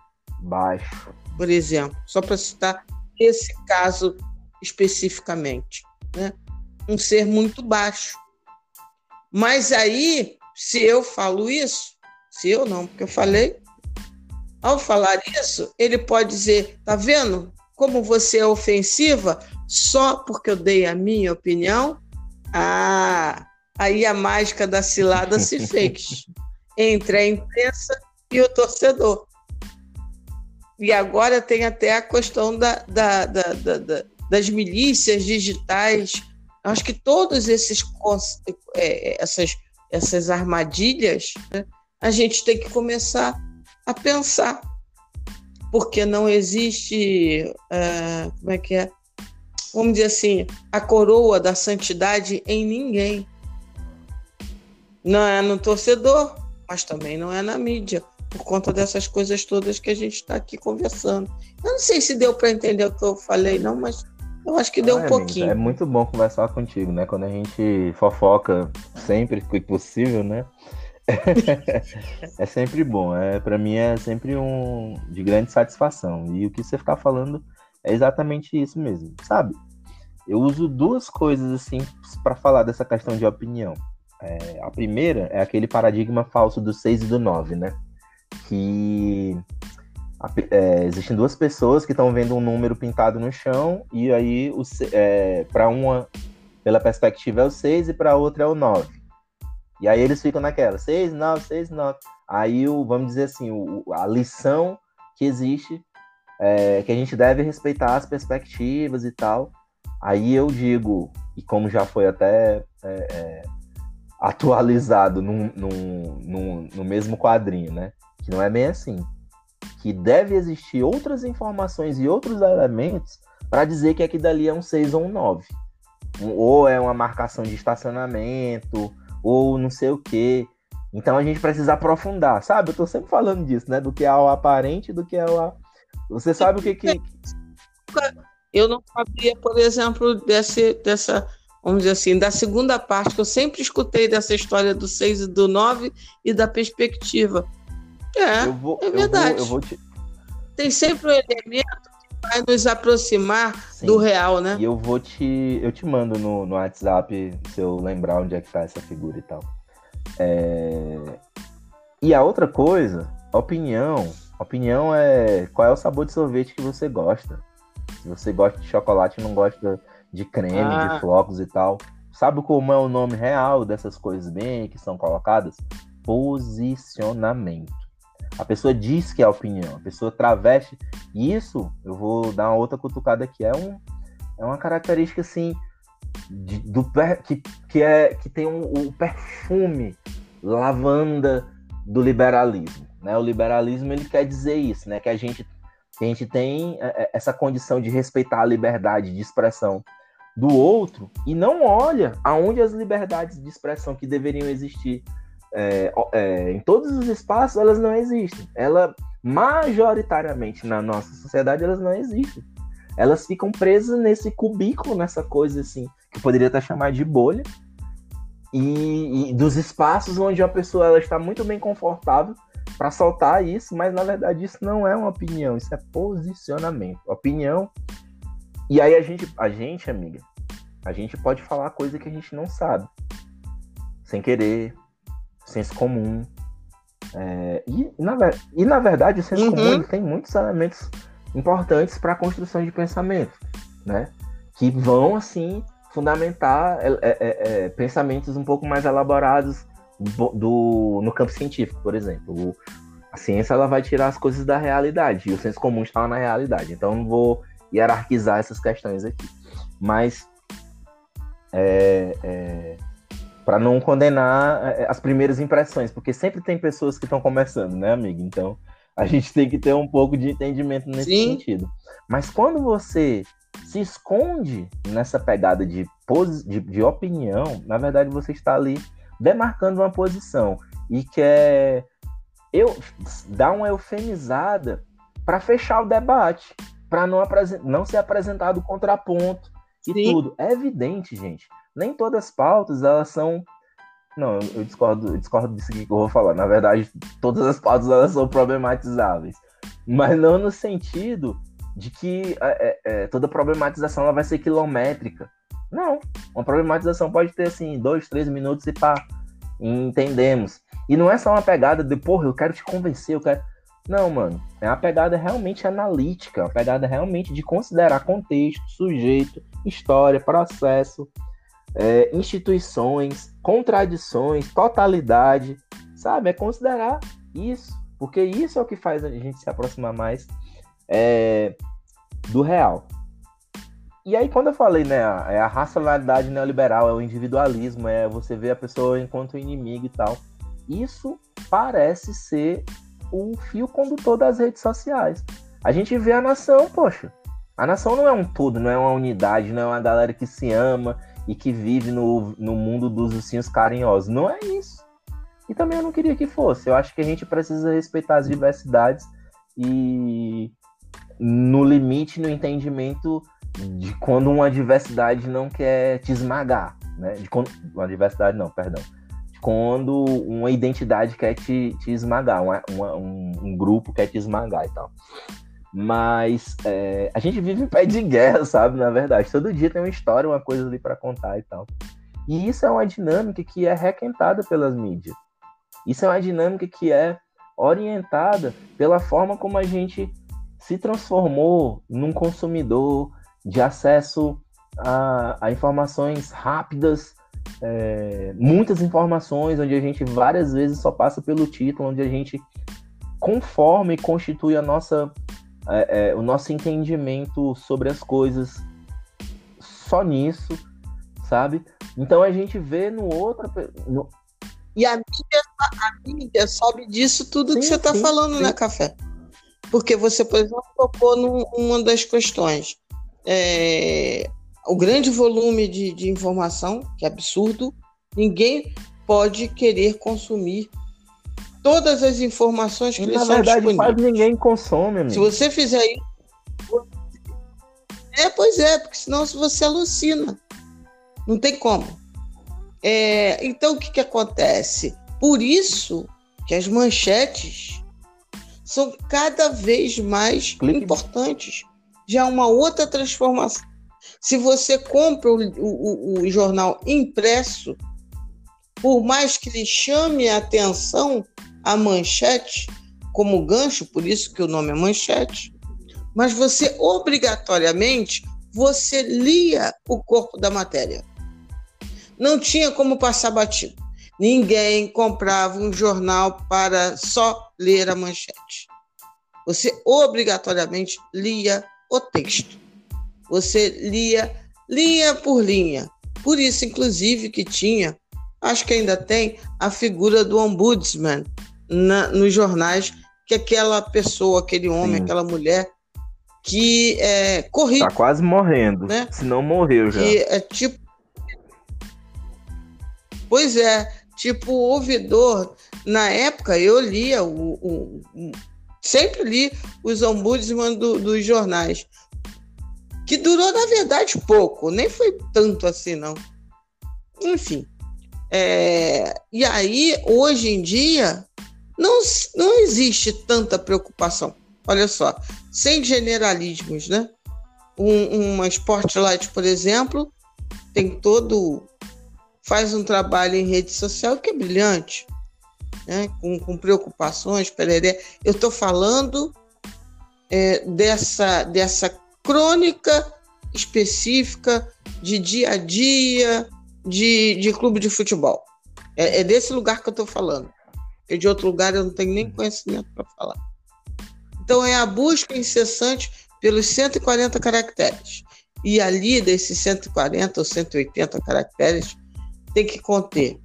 Speaker 2: Baixo.
Speaker 1: por exemplo, só para citar esse caso especificamente, né? um ser muito baixo. Mas aí, se eu falo isso, se eu não, porque eu falei, ao falar isso, ele pode dizer: tá vendo como você é ofensiva só porque eu dei a minha opinião? Ah, aí a mágica da cilada se fez entre a imprensa e o torcedor. E agora tem até a questão da, da, da, da das milícias digitais. Acho que todos esses é, essas, essas armadilhas né, a gente tem que começar a pensar, porque não existe, uh, como é que é? Vamos dizer assim, a coroa da santidade em ninguém. Não é no torcedor, mas também não é na mídia, por conta dessas coisas todas que a gente está aqui conversando. Eu não sei se deu para entender o que eu falei, não, mas eu acho que deu ah, um pouquinho.
Speaker 2: É muito bom conversar contigo, né? Quando a gente fofoca sempre que possível, né? é sempre bom. É, para mim é sempre um de grande satisfação. E o que você está falando é exatamente isso mesmo, sabe? Eu uso duas coisas assim para falar dessa questão de opinião. É, a primeira é aquele paradigma falso do 6 e do 9, né? Que é, existem duas pessoas que estão vendo um número pintado no chão e aí é, para uma pela perspectiva é o 6 e para outra é o 9. E aí eles ficam naquela, 6, 9, 6, 9. Aí, o, vamos dizer assim, o, a lição que existe é que a gente deve respeitar as perspectivas e tal. Aí eu digo, e como já foi até é, é, atualizado no, no, no, no mesmo quadrinho, né? Que não é bem assim. Que deve existir outras informações e outros elementos para dizer que aqui dali é um 6 ou um 9. Ou é uma marcação de estacionamento, ou não sei o quê. Então a gente precisa aprofundar, sabe? Eu tô sempre falando disso, né? Do que é o aparente, do que é o. Você sabe o que que.
Speaker 1: Eu não sabia, por exemplo, desse, dessa, vamos dizer assim, da segunda parte, que eu sempre escutei dessa história do 6 e do 9 e da perspectiva. É, vou, é verdade. Eu vou, eu vou te... Tem sempre um elemento vai nos aproximar Sim. do real, né?
Speaker 2: E eu vou te. Eu te mando no, no WhatsApp se eu lembrar onde é que tá essa figura e tal. É... E a outra coisa, opinião. Opinião é qual é o sabor de sorvete que você gosta. Se você gosta de chocolate não gosta de creme, ah. de flocos e tal. Sabe como é o nome real dessas coisas bem que são colocadas? Posicionamento. A pessoa diz que é a opinião, a pessoa traveste. E isso, eu vou dar uma outra cutucada aqui, é, um, é uma característica assim de, do que, que, é, que tem um, o perfume lavanda do liberalismo. Né? O liberalismo ele quer dizer isso, né? que, a gente, que a gente tem é, é, essa condição de respeitar a liberdade de expressão do outro e não olha aonde as liberdades de expressão que deveriam existir é, é, em todos os espaços, elas não existem. Ela, majoritariamente na nossa sociedade, elas não existem. Elas ficam presas nesse cubículo, nessa coisa assim, que poderia estar chamada de bolha, e, e, dos espaços onde a pessoa ela está muito bem confortável para soltar isso, mas na verdade isso não é uma opinião, isso é posicionamento. Opinião. E aí a gente, a gente, amiga, a gente pode falar coisa que a gente não sabe, sem querer, senso comum. É, e, na, e, na, verdade, o senso uhum. comum tem muitos elementos importantes para a construção de pensamento, né? Que vão, assim, fundamentar é, é, é, é pensamentos um pouco mais elaborados do, do, no campo científico, por exemplo. O, a ciência ela vai tirar as coisas da realidade, e o senso comum está na realidade. Então, não vou hierarquizar essas questões aqui. Mas é, é, para não condenar é, é, as primeiras impressões, porque sempre tem pessoas que estão começando, né, amigo? Então, a gente tem que ter um pouco de entendimento nesse Sim. sentido. Mas quando você se esconde nessa pegada de, de, de opinião, na verdade você está ali demarcando uma posição e quer eu dar uma eufemizada para fechar o debate, para não, não ser apresentado contraponto e Sim. tudo. É evidente, gente nem todas as pautas elas são não, eu discordo, eu discordo disso que eu vou falar. Na verdade, todas as pautas elas são problematizáveis. mas não no sentido de que é, é, é, toda problematização ela vai ser quilométrica. Não, uma problematização pode ter assim, dois, três minutos e pá, entendemos. E não é só uma pegada de, porra, eu quero te convencer, eu quero. Não, mano. É uma pegada realmente analítica, uma pegada realmente de considerar contexto, sujeito, história, processo, é, instituições, contradições, totalidade, sabe? É considerar isso, porque isso é o que faz a gente se aproximar mais é, do real. E aí, quando eu falei, né, é a racionalidade neoliberal, é o individualismo, é você ver a pessoa enquanto inimigo e tal. Isso parece ser o fio condutor das redes sociais. A gente vê a nação, poxa. A nação não é um todo, não é uma unidade, não é uma galera que se ama e que vive no, no mundo dos ursinhos carinhosos. Não é isso. E também eu não queria que fosse. Eu acho que a gente precisa respeitar as diversidades e no limite, no entendimento de quando uma diversidade não quer te esmagar, né? De quando, uma diversidade não, perdão. De quando uma identidade quer te, te esmagar, uma, uma, um, um, grupo quer te esmagar e tal. Mas é, a gente vive em pé de guerra, sabe? Na verdade, todo dia tem uma história, uma coisa ali para contar e tal. E isso é uma dinâmica que é requentada pelas mídias. Isso é uma dinâmica que é orientada pela forma como a gente se transformou num consumidor de acesso a, a informações rápidas, é, muitas informações, onde a gente várias vezes só passa pelo título, onde a gente conforma e constitui a nossa, é, é, o nosso entendimento sobre as coisas só nisso, sabe? Então a gente vê no outro. No...
Speaker 1: E a mídia, a mídia sabe disso tudo sim, que você está falando, sim. né, Café? Porque você, por exemplo, tocou numa das questões. É, o grande volume de, de informação, que é absurdo, ninguém pode querer consumir todas as informações que e, na verdade,
Speaker 2: quase ninguém consome. Amigo.
Speaker 1: Se você fizer isso. É, pois é, porque senão você alucina. Não tem como. É, então, o que, que acontece? Por isso que as manchetes são cada vez mais Clique. importantes. Já é uma outra transformação. Se você compra o, o, o jornal impresso, por mais que lhe chame a atenção a manchete como gancho, por isso que o nome é manchete, mas você obrigatoriamente você lia o corpo da matéria. Não tinha como passar batido. Ninguém comprava um jornal para só ler a manchete. Você obrigatoriamente lia o texto. Você lia linha por linha. Por isso, inclusive, que tinha, acho que ainda tem, a figura do ombudsman na, nos jornais, que aquela pessoa, aquele homem, Sim. aquela mulher que é, corrige.
Speaker 2: Tá quase morrendo, né? Se não morreu já.
Speaker 1: Que é tipo. Pois é, tipo ouvidor. Na época eu lia o, o, o sempre li os ombudsman do, dos jornais, que durou na verdade pouco, nem foi tanto assim não. Enfim, é, e aí hoje em dia não, não existe tanta preocupação. Olha só, sem generalismos, né? Um, uma Spotlight, por exemplo, tem todo faz um trabalho em rede social que é brilhante, né? com, com preocupações, pereré. Eu estou falando é, dessa, dessa crônica específica de dia a dia de, de clube de futebol. É, é desse lugar que eu estou falando. Porque de outro lugar eu não tenho nem conhecimento para falar. Então é a busca incessante pelos 140 caracteres. E ali, desses 140 ou 180 caracteres, tem que conter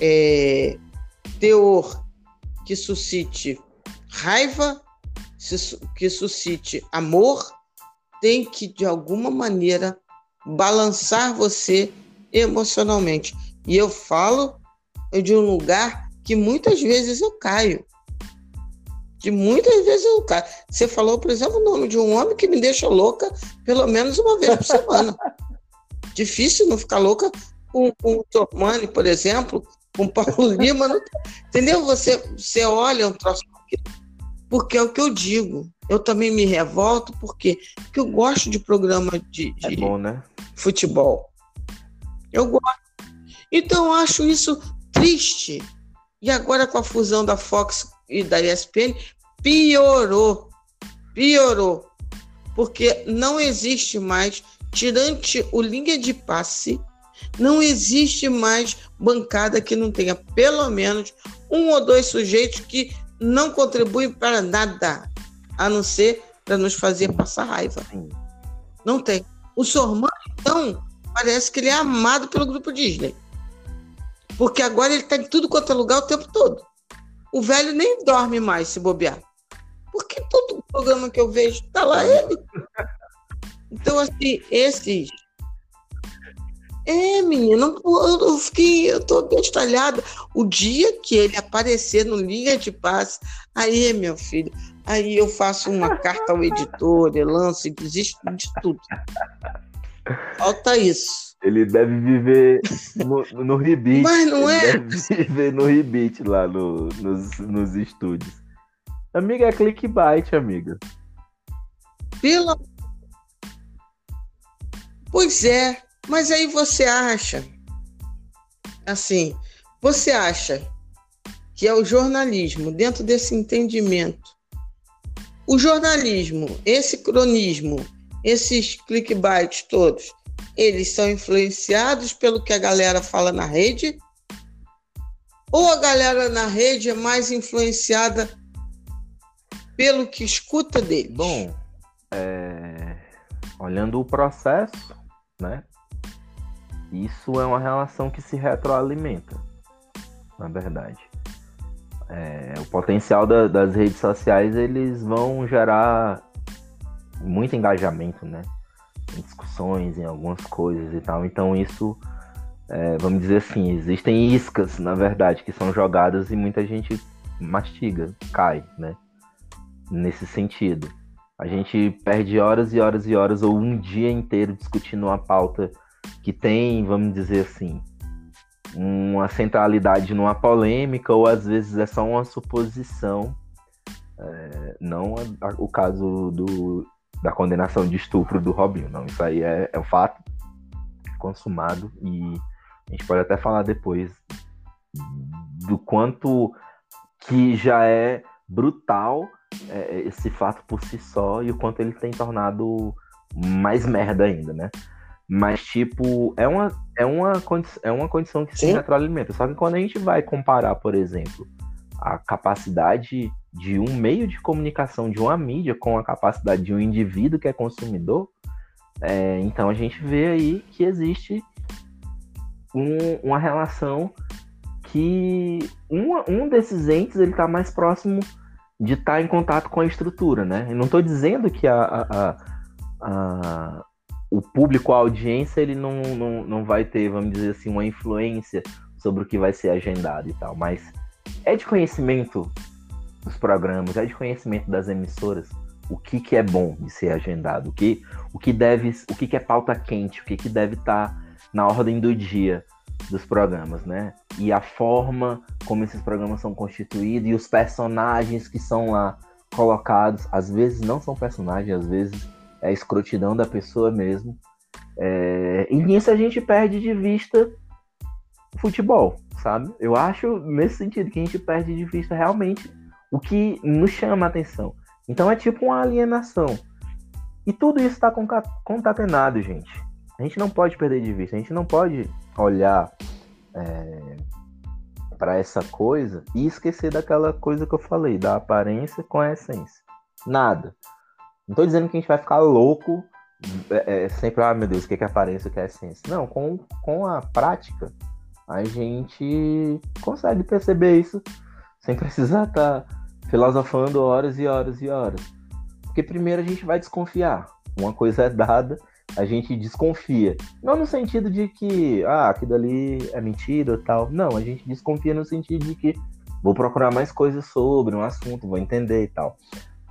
Speaker 1: é, teor que suscite raiva, que suscite amor, tem que, de alguma maneira, balançar você emocionalmente. E eu falo de um lugar que muitas vezes eu caio. De muitas vezes eu caio. Você falou, por exemplo, o nome de um homem que me deixa louca pelo menos uma vez por semana. Difícil não ficar louca com, com o Tormani, por exemplo, com Paulo Lima, não, entendeu? Você, você olha um troço porque é o que eu digo. Eu também me revolto porque, porque eu gosto de programa de, de
Speaker 2: é bom, né?
Speaker 1: futebol. Eu gosto. Então eu acho isso triste. E agora com a fusão da Fox e da ESPN, piorou. Piorou. Porque não existe mais, tirante o linha de passe, não existe mais bancada que não tenha pelo menos um ou dois sujeitos que não contribuem para nada, a não ser para nos fazer passar raiva. Não tem. O Sorman, então, parece que ele é amado pelo grupo Disney. Porque agora ele está em tudo quanto é lugar o tempo todo. O velho nem dorme mais se bobear. Porque todo programa que eu vejo está lá ele. Então, assim, esses. É, menina, eu fiquei, eu tô bestalhada. O dia que ele aparecer no linha de passe, aí, meu filho, aí eu faço uma carta ao editor, eu lanço e desisto de tudo. Falta isso.
Speaker 2: Ele deve viver no, no Ribit.
Speaker 1: Mas não
Speaker 2: Ele
Speaker 1: é?
Speaker 2: Deve viver no Ribit lá no, nos, nos estúdios. Amiga, é clickbait, amiga.
Speaker 1: Pela... Pois é, mas aí você acha, assim, você acha que é o jornalismo, dentro desse entendimento, o jornalismo, esse cronismo, esses clickbaits todos, eles são influenciados pelo que a galera fala na rede? Ou a galera na rede é mais influenciada pelo que escuta deles?
Speaker 2: Bom, é, olhando o processo, né? Isso é uma relação que se retroalimenta, na verdade. É, o potencial da, das redes sociais eles vão gerar muito engajamento, né? Discussões, em algumas coisas e tal. Então isso, é, vamos dizer assim, existem iscas, na verdade, que são jogadas e muita gente mastiga, cai, né? Nesse sentido. A gente perde horas e horas e horas ou um dia inteiro discutindo uma pauta que tem, vamos dizer assim, uma centralidade numa polêmica ou às vezes é só uma suposição. É, não a, a, o caso do, da condenação de estupro do Robinho, não. Isso aí é, é um fato consumado e a gente pode até falar depois do quanto que já é brutal é, esse fato por si só e o quanto ele tem tornado mais merda ainda, né? Mas, tipo, é uma, é uma, é uma condição que se retroalimenta. Só que quando a gente vai comparar, por exemplo, a capacidade de um meio de comunicação, de uma mídia, com a capacidade de um indivíduo que é consumidor, é, então a gente vê aí que existe um, uma relação que um, um desses entes ele está mais próximo de estar tá em contato com a estrutura, né? Eu não estou dizendo que a, a, a, o público, a audiência, ele não, não, não vai ter, vamos dizer assim, uma influência sobre o que vai ser agendado e tal, mas é de conhecimento dos programas, é de conhecimento das emissoras o que, que é bom de ser agendado, o que, o que deve, o que, que é pauta quente, o que, que deve estar tá na ordem do dia dos programas, né? E a forma como esses programas são constituídos e os personagens que são lá colocados, às vezes não são personagens, às vezes é a escrotidão da pessoa mesmo. É... E nisso a gente perde de vista futebol, sabe? Eu acho nesse sentido que a gente perde de vista realmente o que nos chama a atenção. Então é tipo uma alienação. E tudo isso está concatenado, gente. A gente não pode perder de vista, a gente não pode olhar é, para essa coisa e esquecer daquela coisa que eu falei, da aparência com a essência. Nada. Não estou dizendo que a gente vai ficar louco é, é, sempre, ah, meu Deus, o que é aparência, o que é essência. Não, com, com a prática, a gente consegue perceber isso sem precisar estar tá filosofando horas e horas e horas. Porque primeiro a gente vai desconfiar. Uma coisa é dada, a gente desconfia. Não no sentido de que, ah, aquilo ali é mentira ou tal. Não, a gente desconfia no sentido de que vou procurar mais coisas sobre um assunto, vou entender e tal.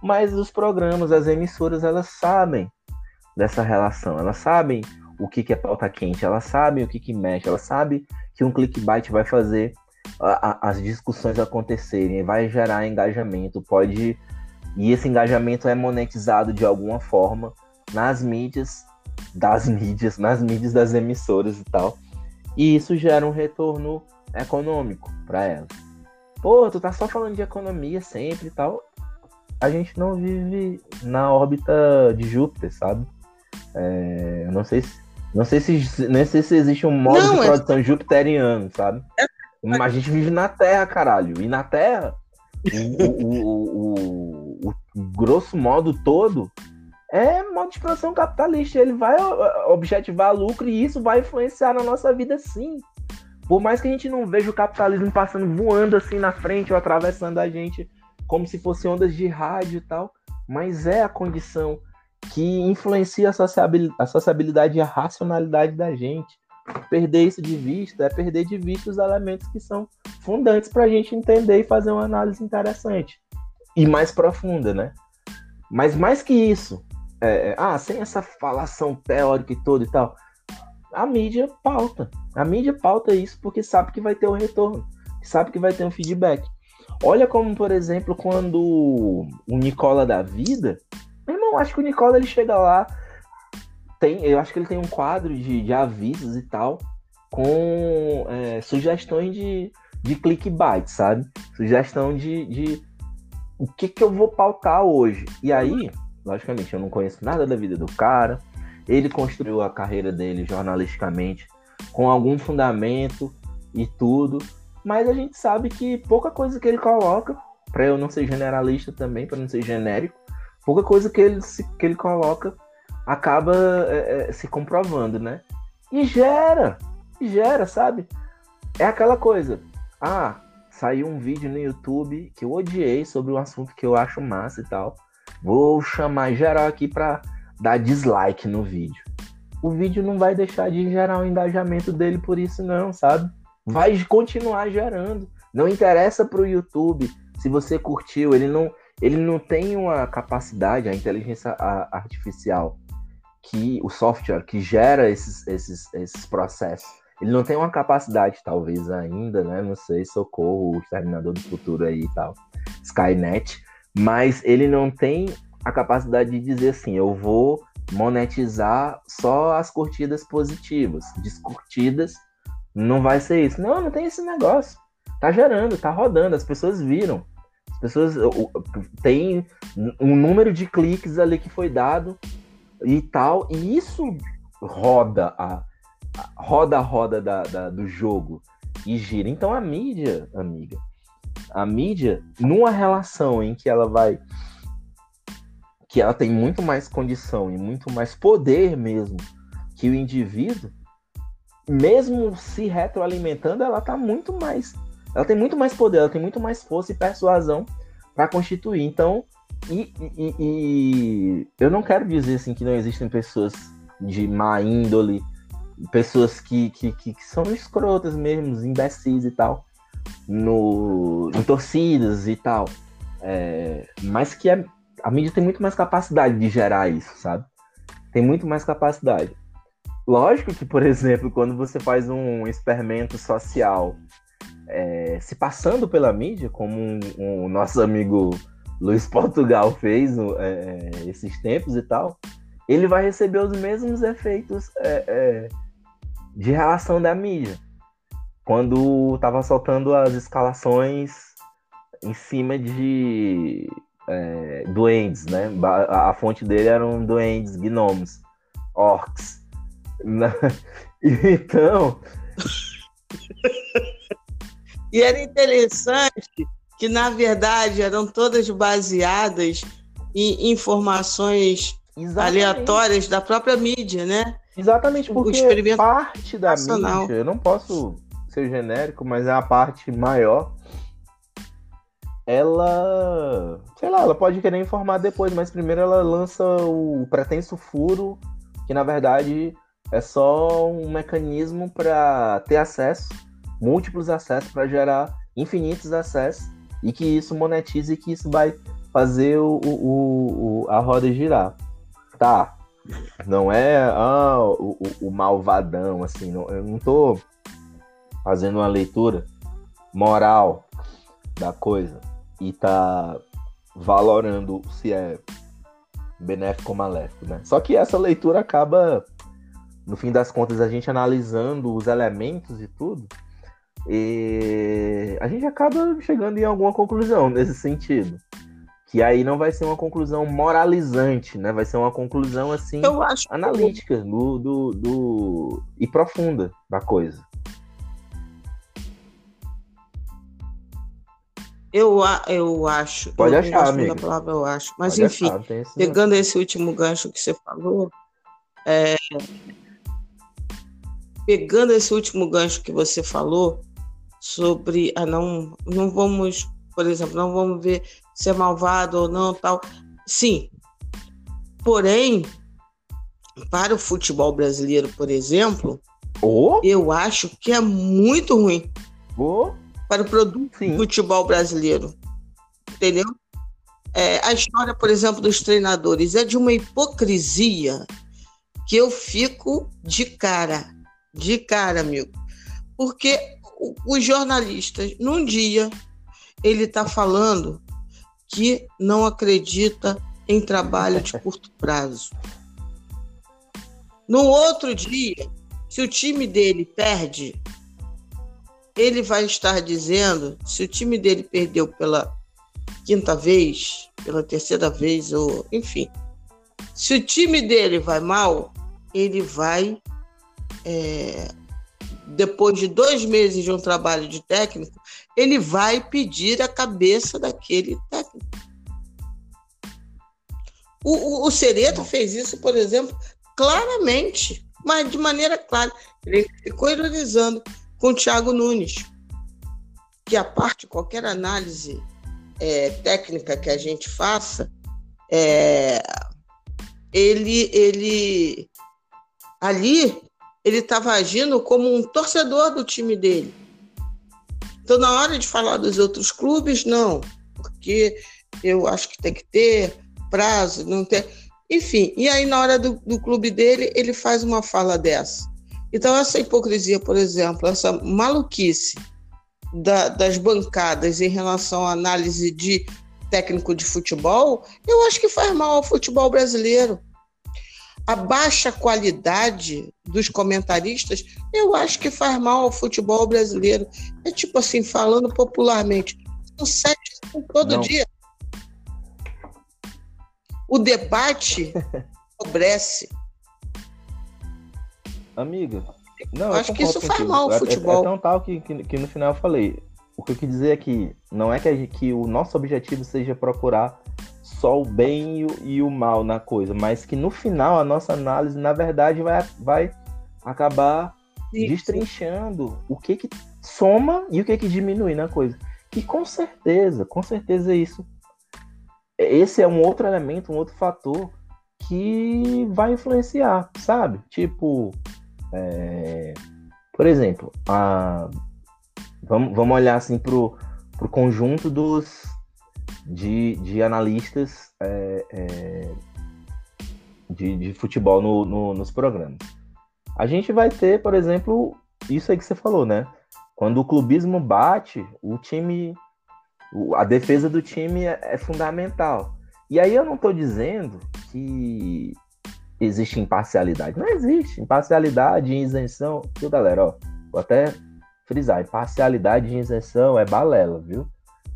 Speaker 2: Mas os programas, as emissoras, elas sabem dessa relação, elas sabem o que, que é pauta quente, elas sabem o que, que mexe, elas sabem que um clickbait vai fazer a, a, as discussões acontecerem, vai gerar engajamento, pode e esse engajamento é monetizado de alguma forma nas mídias, das mídias, nas mídias das emissoras e tal. E isso gera um retorno econômico para elas. Pô, tu tá só falando de economia sempre e tal. A gente não vive na órbita de Júpiter, sabe? É, não sei se, não sei se, não sei se existe um modo não, de é produção é... jupiteriano, sabe? É... Mas a gente vive na Terra, caralho. E na Terra, o, o, o, o, grosso modo todo é modo de produção capitalista. Ele vai objetivar lucro e isso vai influenciar na nossa vida, sim. Por mais que a gente não veja o capitalismo passando voando assim na frente ou atravessando a gente como se fossem ondas de rádio e tal, mas é a condição que influencia a sociabilidade e a racionalidade da gente. Perder isso de vista é perder de vista os elementos que são fundantes para a gente entender e fazer uma análise interessante e mais profunda, né? Mas mais que isso, é, é ah, sem essa falação teórica e tudo e tal, a mídia pauta. A mídia pauta isso porque sabe que vai ter um retorno, sabe que vai ter um feedback. Olha como, por exemplo, quando o Nicola da Vida, meu irmão, acho que o Nicola ele chega lá, tem, eu acho que ele tem um quadro de, de avisos e tal, com é, sugestões de, de clickbait, sabe? Sugestão de, de o que, que eu vou pautar hoje. E aí, logicamente, eu não conheço nada da vida do cara. Ele construiu a carreira dele jornalisticamente com algum fundamento e tudo. Mas a gente sabe que pouca coisa que ele coloca, para eu não ser generalista também, para não ser genérico, pouca coisa que ele, que ele coloca acaba é, é, se comprovando, né? E gera, gera, sabe? É aquela coisa. Ah, saiu um vídeo no YouTube que eu odiei sobre um assunto que eu acho massa e tal. Vou chamar geral aqui para dar dislike no vídeo. O vídeo não vai deixar de gerar o um engajamento dele por isso não, sabe? Vai continuar gerando. Não interessa para o YouTube se você curtiu, ele não ele não tem uma capacidade, a inteligência artificial, que o software que gera esses, esses, esses processos, ele não tem uma capacidade, talvez ainda, né? Não sei, socorro, o Exterminador do Futuro aí e tal, Skynet, mas ele não tem a capacidade de dizer assim, eu vou monetizar só as curtidas positivas, descurtidas, não vai ser isso. Não, não tem esse negócio. Tá gerando, tá rodando, as pessoas viram. As pessoas tem um número de cliques ali que foi dado e tal, e isso roda a, roda a roda da, da, do jogo e gira. Então a mídia, amiga, a mídia, numa relação em que ela vai. que ela tem muito mais condição e muito mais poder mesmo que o indivíduo, mesmo se retroalimentando, ela tá muito mais. Ela tem muito mais poder, ela tem muito mais força e persuasão para constituir. Então, e, e, e, eu não quero dizer assim que não existem pessoas de má índole, pessoas que, que, que, são escrotas mesmo, imbecis e tal, no, em torcidas e tal. É, mas que a, a mídia tem muito mais capacidade de gerar isso, sabe? Tem muito mais capacidade. Lógico que, por exemplo, quando você faz um experimento social é, se passando pela mídia, como o um, um, nosso amigo Luiz Portugal fez é, é, esses tempos e tal, ele vai receber os mesmos efeitos é, é de relação da mídia. Quando estava soltando as escalações em cima de é, duendes, né? A, a, fonte dele eram duendes, gnomos, orcs. então.
Speaker 1: e era interessante que, na verdade, eram todas baseadas em informações Exatamente. aleatórias da própria mídia, né?
Speaker 2: Exatamente, porque parte da nacional. mídia, eu não posso ser genérico, mas é a parte maior. Ela, sei lá, ela pode querer informar depois, mas primeiro ela lança o pretenso furo, que na verdade é só um mecanismo para ter acesso, múltiplos acessos, para gerar infinitos acessos e que isso monetize e que isso vai fazer o, o, o, a roda girar. Tá, não é ah, o, o, malvadão, assim, não, eu não tô fazendo uma leitura moral da coisa e tá valorando se é benéfico ou maléfico, né? Só que essa leitura acaba, no fim das contas, a gente analisando os elementos e tudo, e a gente acaba chegando em alguma conclusão nesse sentido. Que aí não vai ser uma conclusão moralizante, né? Vai ser uma conclusão assim analítica do, do, do, e profunda da coisa.
Speaker 1: Eu, eu acho.
Speaker 2: Pode eu achar, amigo.
Speaker 1: palavra eu acho. Mas, Pode enfim, achar, esse pegando esse último gancho que você falou, é... pegando esse último gancho que você falou sobre. Ah, não, não vamos, por exemplo, não vamos ver se é malvado ou não, tal. Sim. Porém, para o futebol brasileiro, por exemplo, oh? eu acho que é muito ruim.
Speaker 2: Oh?
Speaker 1: para o produto Sim. futebol brasileiro. Entendeu? É, a história, por exemplo, dos treinadores é de uma hipocrisia que eu fico de cara, de cara, amigo. Porque os jornalistas, num dia, ele está falando que não acredita em trabalho de curto prazo. No outro dia, se o time dele perde, ele vai estar dizendo, se o time dele perdeu pela quinta vez, pela terceira vez, ou enfim, se o time dele vai mal, ele vai, é, depois de dois meses de um trabalho de técnico, ele vai pedir a cabeça daquele técnico. O, o, o Sereta fez isso, por exemplo, claramente, mas de maneira clara. Ele ficou ironizando com o Thiago Nunes, que a parte, qualquer análise é, técnica que a gente faça, é, ele, ele ali ele estava agindo como um torcedor do time dele. Então, na hora de falar dos outros clubes, não, porque eu acho que tem que ter prazo, não tem. Enfim, e aí na hora do, do clube dele, ele faz uma fala dessa. Então, essa hipocrisia, por exemplo, essa maluquice da, das bancadas em relação à análise de técnico de futebol, eu acho que faz mal ao futebol brasileiro. A baixa qualidade dos comentaristas, eu acho que faz mal ao futebol brasileiro. É tipo assim, falando popularmente, são sete todo Não. dia. O debate obrece.
Speaker 2: Amiga, não,
Speaker 1: acho que isso faz mal ao futebol.
Speaker 2: É, é, tão tal que, que, que, no final eu falei. O que eu quis dizer é que não é que, que o nosso objetivo seja procurar só o bem e o, e o, mal na coisa, mas que no final a nossa análise, na verdade, vai, vai acabar Isso. destrinchando o que que soma e o que que diminui na coisa. E com certeza, com certeza isso. Esse é um outro elemento, um outro fator que vai influenciar, sabe? Tipo, é, por exemplo, a, vamos, vamos olhar assim para o conjunto dos, de, de analistas é, é, de, de futebol no, no, nos programas. A gente vai ter, por exemplo, isso aí que você falou, né? Quando o clubismo bate, o time, a defesa do time é, é fundamental. E aí eu não estou dizendo que existe imparcialidade. Não existe. Imparcialidade e isenção. Viu, galera? Ó, vou até frisar: imparcialidade e isenção é balela, viu?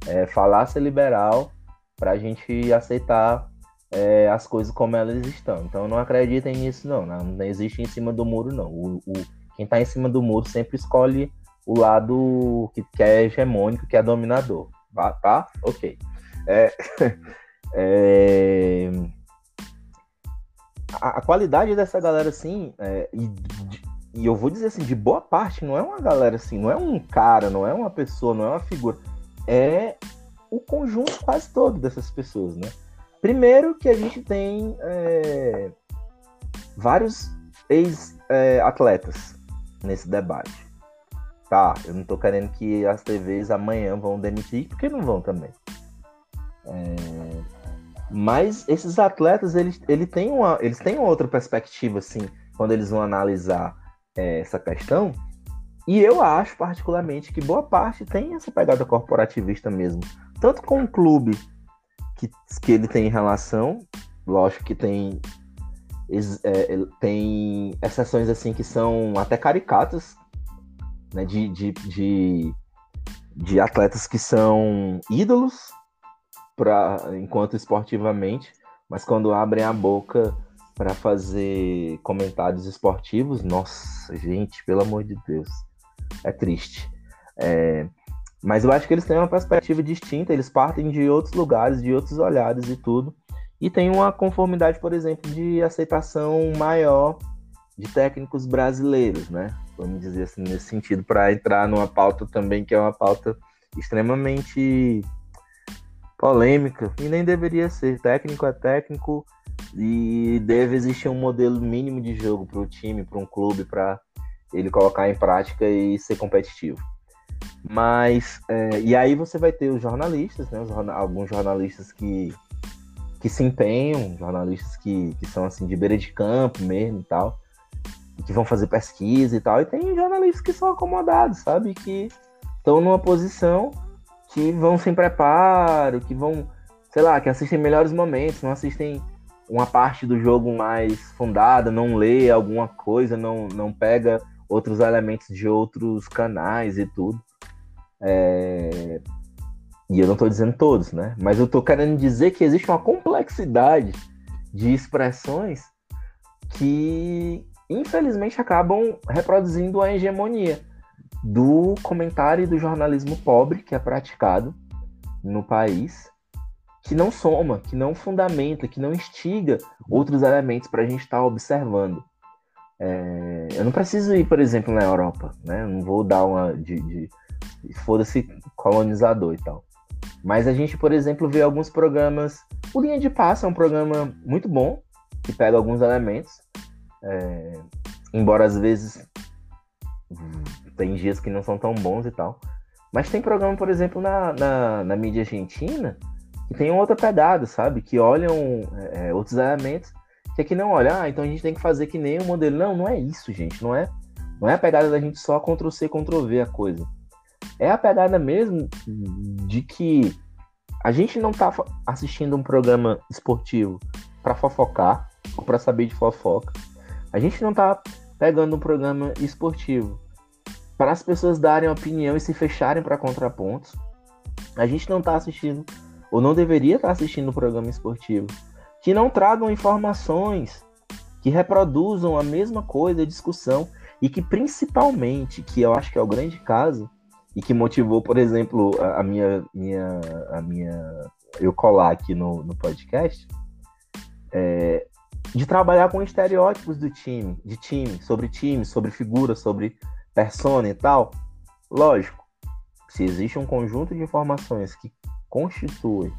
Speaker 2: É falácia liberal para a gente aceitar é, as coisas como elas estão. Então não acreditem nisso, não. Não, existe em cima do muro, não. O, o quem está em cima do muro sempre escolhe o lado que, que é hegemônico, que é dominador. Tá? tá? Ok. É, é, a, a qualidade dessa galera, assim, é, e, e eu vou dizer assim, de boa parte, não é uma galera assim, não é um cara, não é uma pessoa, não é uma figura. É o conjunto quase todo dessas pessoas, né? Primeiro que a gente tem é, vários ex-atletas é, nesse debate. Tá, eu não tô querendo que as TVs amanhã vão demitir, porque não vão também. É, mas esses atletas, eles, ele tem uma, eles têm uma outra perspectiva, assim, quando eles vão analisar é, essa questão. E eu acho, particularmente, que boa parte tem essa pegada corporativista mesmo. Tanto com um clube que, que ele tem relação. Lógico que tem, é, tem exceções assim que são até caricatas, né? De, de, de, de atletas que são ídolos pra, enquanto esportivamente, mas quando abrem a boca para fazer comentários esportivos, nossa, gente, pelo amor de Deus, é triste. É, mas eu acho que eles têm uma perspectiva distinta, eles partem de outros lugares, de outros olhares e tudo. E tem uma conformidade, por exemplo, de aceitação maior de técnicos brasileiros, né? Vamos dizer assim, nesse sentido, para entrar numa pauta também que é uma pauta extremamente polêmica e nem deveria ser. Técnico é técnico e deve existir um modelo mínimo de jogo para o time, para um clube, para ele colocar em prática e ser competitivo. Mas, é, e aí você vai ter os jornalistas, né? Os, alguns jornalistas que, que se empenham, jornalistas que, que são assim de beira de campo mesmo e tal, que vão fazer pesquisa e tal, e tem jornalistas que são acomodados, sabe? Que estão numa posição que vão sem preparo, que vão, sei lá, que assistem melhores momentos, não assistem uma parte do jogo mais fundada, não lê alguma coisa, não, não pega outros elementos de outros canais e tudo. É... E eu não estou dizendo todos, né? Mas eu estou querendo dizer que existe uma complexidade de expressões que, infelizmente, acabam reproduzindo a hegemonia do comentário e do jornalismo pobre que é praticado no país, que não soma, que não fundamenta, que não instiga outros elementos para a gente estar tá observando. É... eu não preciso ir, por exemplo, na Europa, né? Eu não vou dar uma de, de foda-se colonizador e tal. Mas a gente, por exemplo, vê alguns programas. O Linha de Passo é um programa muito bom, que pega alguns elementos. É... embora às vezes tem dias que não são tão bons e tal. Mas tem programa, por exemplo, na, na, na mídia argentina, que tem outra pegada, sabe? Que olham é, é, outros elementos que aqui não olha, ah, então a gente tem que fazer que nem o modelo. Não, não é isso, gente. Não é, não é a pegada da gente só Ctrl-C, Ctrl-V a coisa é a pegada mesmo de que a gente não tá assistindo um programa esportivo para fofocar ou para saber de fofoca. A gente não tá pegando um programa esportivo para as pessoas darem opinião e se fecharem para contrapontos. A gente não tá assistindo ou não deveria estar tá assistindo um programa esportivo que não tragam informações que reproduzam a mesma coisa, a discussão e que principalmente, que eu acho que é o grande caso, e que motivou, por exemplo, a, a minha, minha, a minha, eu colar aqui no, no podcast, é, de trabalhar com estereótipos do time, de time, sobre time, sobre figura, sobre persona e tal. Lógico, se existe um conjunto de informações que constitui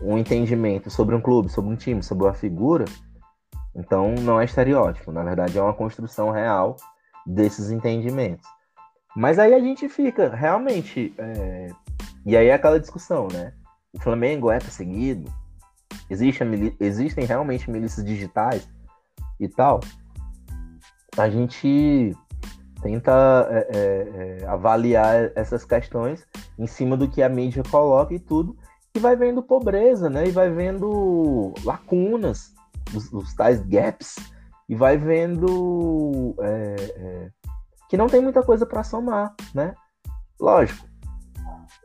Speaker 2: um entendimento sobre um clube, sobre um time, sobre uma figura, então não é estereótipo, na verdade é uma construção real desses entendimentos. Mas aí a gente fica, realmente. É... E aí é aquela discussão, né? O Flamengo é perseguido? Existe. Existem realmente milícias digitais e tal? A gente tenta é, é, é, avaliar essas questões em cima do que a mídia coloca e tudo, e vai vendo pobreza, né? E vai vendo lacunas, os, os tais gaps, e vai vendo é, é que não tem muita coisa para somar, né? Lógico.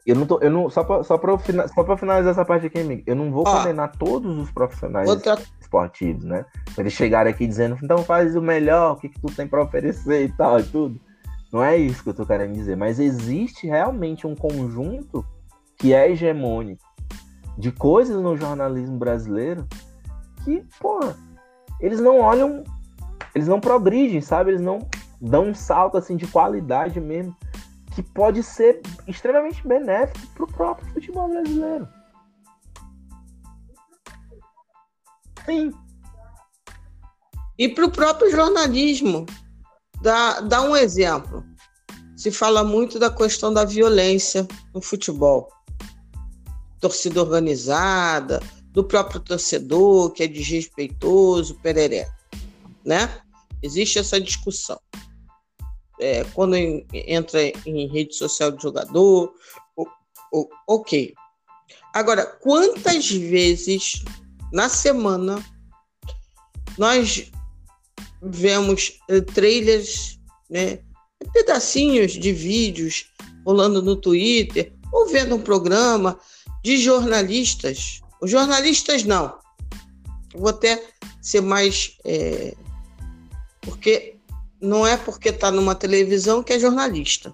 Speaker 2: Eu não tô, eu não só para só para só finalizar essa parte aqui, amigo, eu não vou ah, condenar todos os profissionais outra... esportivos, né? Eles chegarem aqui dizendo, então faz o melhor, o que, que tu tem para oferecer e tal e tudo. Não é isso que eu tô querendo dizer, mas existe realmente um conjunto que é hegemônico de coisas no jornalismo brasileiro que, pô, eles não olham, eles não progridem, sabe? Eles não dão um salto assim de qualidade mesmo, que pode ser extremamente benéfico para o próprio futebol brasileiro.
Speaker 1: Sim. E para o próprio jornalismo. Dá, dá um exemplo. Se fala muito da questão da violência no futebol. Torcida organizada, do próprio torcedor, que é desrespeitoso, pereré. Né? Existe essa discussão é, quando entra em rede social de jogador, ok. Agora, quantas vezes na semana nós vemos uh, trailers, né, pedacinhos de vídeos rolando no Twitter, ou vendo um programa de jornalistas. Os jornalistas não. Vou até ser mais. É, porque não é porque está numa televisão que é jornalista.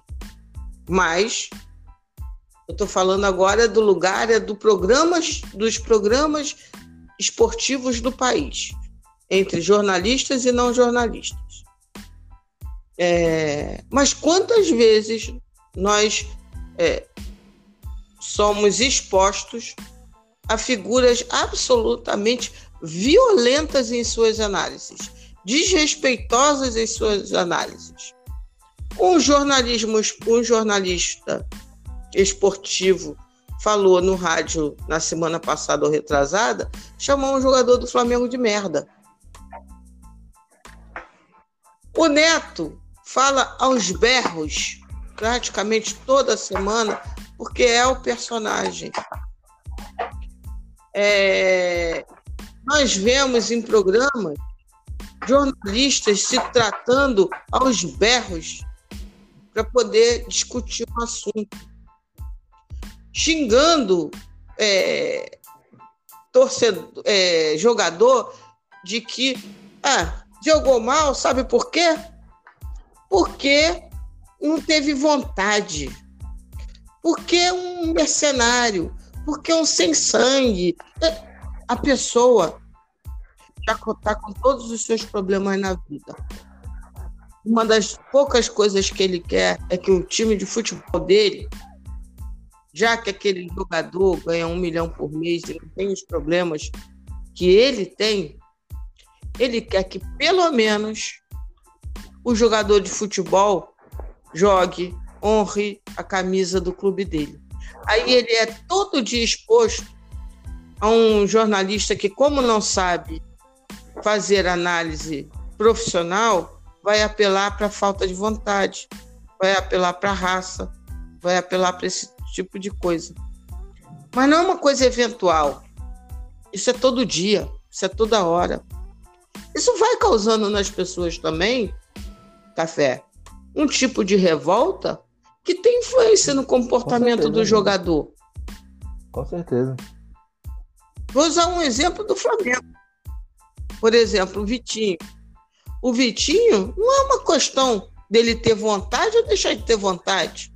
Speaker 1: Mas eu estou falando agora do lugar, é do programas, dos programas esportivos do país, entre jornalistas e não jornalistas. É, mas quantas vezes nós é, somos expostos a figuras absolutamente violentas em suas análises, desrespeitosas em suas análises. Um jornalismo, um jornalista esportivo falou no rádio na semana passada ou retrasada, chamou um jogador do Flamengo de merda. O Neto fala aos berros praticamente toda semana, porque é o personagem. É, nós vemos em programas jornalistas se tratando aos berros para poder discutir um assunto, xingando é, torcedor, é, jogador de que ah, jogou mal, sabe por quê? Porque não teve vontade, porque é um mercenário, porque é um sem sangue. A pessoa já está com todos os seus problemas na vida. Uma das poucas coisas que ele quer é que o time de futebol dele, já que aquele jogador ganha um milhão por mês e não tem os problemas que ele tem, ele quer que pelo menos o jogador de futebol jogue, honre a camisa do clube dele. Aí ele é todo dia exposto a um jornalista que, como não sabe fazer análise profissional, vai apelar para falta de vontade, vai apelar para raça, vai apelar para esse tipo de coisa. Mas não é uma coisa eventual. Isso é todo dia, isso é toda hora. Isso vai causando nas pessoas também, café, um tipo de revolta que tem influência no comportamento do jogador.
Speaker 2: Com certeza.
Speaker 1: Vou usar um exemplo do Flamengo. Por exemplo, o Vitinho. O Vitinho não é uma questão dele ter vontade ou deixar de ter vontade.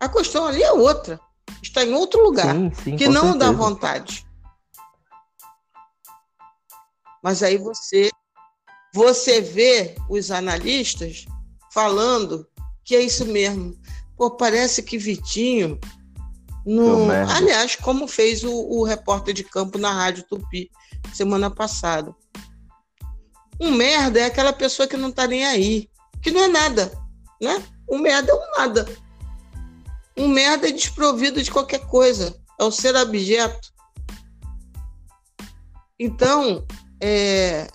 Speaker 1: A questão ali é outra. Está em outro lugar sim, sim, que não certeza. dá vontade. Mas aí você você vê os analistas falando que é isso mesmo. Pô, parece que Vitinho. Não... Aliás, como fez o, o repórter de campo na Rádio Tupi semana passada. Um merda é aquela pessoa que não tá nem aí, que não é nada, né? Um merda é um nada. Um merda é desprovido de qualquer coisa, é o ser abjeto. Então, é,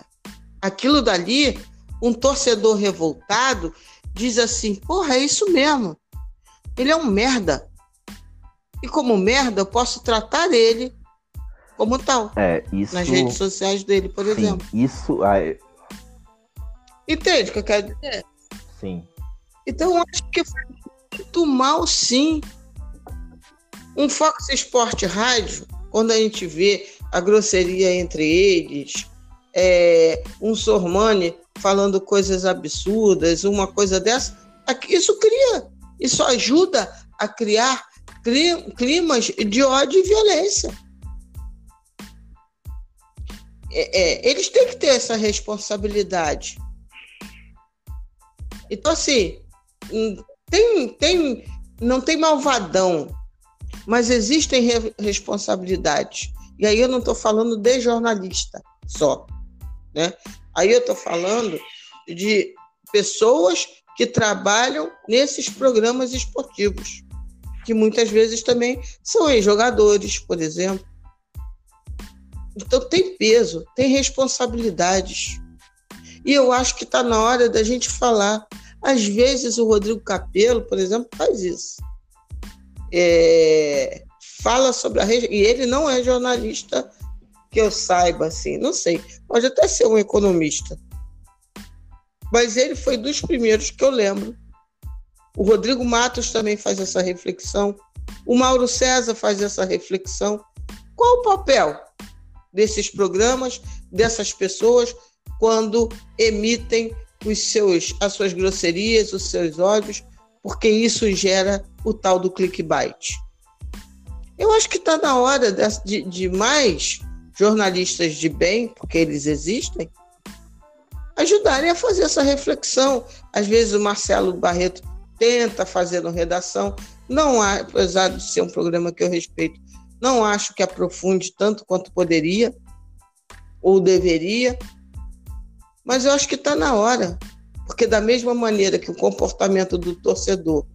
Speaker 1: aquilo dali, um torcedor revoltado diz assim: porra, é isso mesmo. Ele é um merda. E como merda, eu posso tratar ele como tal.
Speaker 2: É, isso...
Speaker 1: Nas redes sociais dele, por
Speaker 2: sim,
Speaker 1: exemplo.
Speaker 2: Isso. Ai...
Speaker 1: Entende o que eu quero dizer?
Speaker 2: Sim.
Speaker 1: Então, eu acho que foi muito mal, sim. Um Fox Sport Rádio, quando a gente vê a grosseria entre eles, é, um Sormani falando coisas absurdas, uma coisa dessa, isso cria, isso ajuda a criar climas de ódio e violência. É, é, eles têm que ter essa responsabilidade. Então, assim, hum, tem, tem, não tem malvadão, mas existem re responsabilidades. E aí eu não estou falando de jornalista só. Né? Aí eu estou falando de pessoas que trabalham nesses programas esportivos, que muitas vezes também são jogadores, por exemplo. Então tem peso, tem responsabilidades. E eu acho que está na hora da gente falar. Às vezes o Rodrigo Capello, por exemplo, faz isso. é, fala sobre a. E ele não é jornalista que eu saiba, assim, não sei. Pode até ser um economista. Mas ele foi dos primeiros que eu lembro. O Rodrigo Matos também faz essa reflexão. O Mauro César faz essa reflexão. Qual o papel desses programas, dessas pessoas, quando emitem os seus, as suas grosserias, os seus ódios, porque isso gera o tal do clickbait? Eu acho que está na hora de, de mais jornalistas de bem, porque eles existem, ajudarem a fazer essa reflexão. Às vezes o Marcelo Barreto tenta fazer no redação, não há, apesar de ser um programa que eu respeito, não acho que aprofunde tanto quanto poderia ou deveria, mas eu acho que está na hora, porque da mesma maneira que o comportamento do torcedor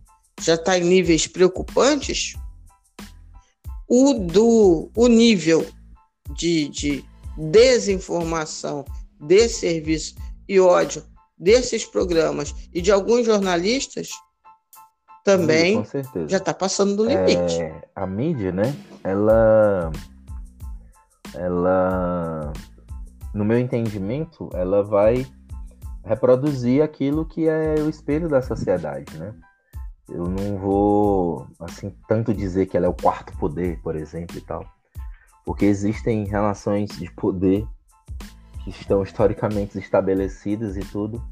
Speaker 1: já está em níveis preocupantes, o do o nível de, de desinformação, desserviço e ódio desses programas e de alguns jornalistas também já está passando do limite.
Speaker 2: É, a mídia, né? Ela, ela, no meu entendimento, ela vai reproduzir aquilo que é o espelho da sociedade, né? Eu não vou, assim, tanto dizer que ela é o quarto poder, por exemplo, e tal. Porque existem relações de poder que estão historicamente estabelecidas e tudo,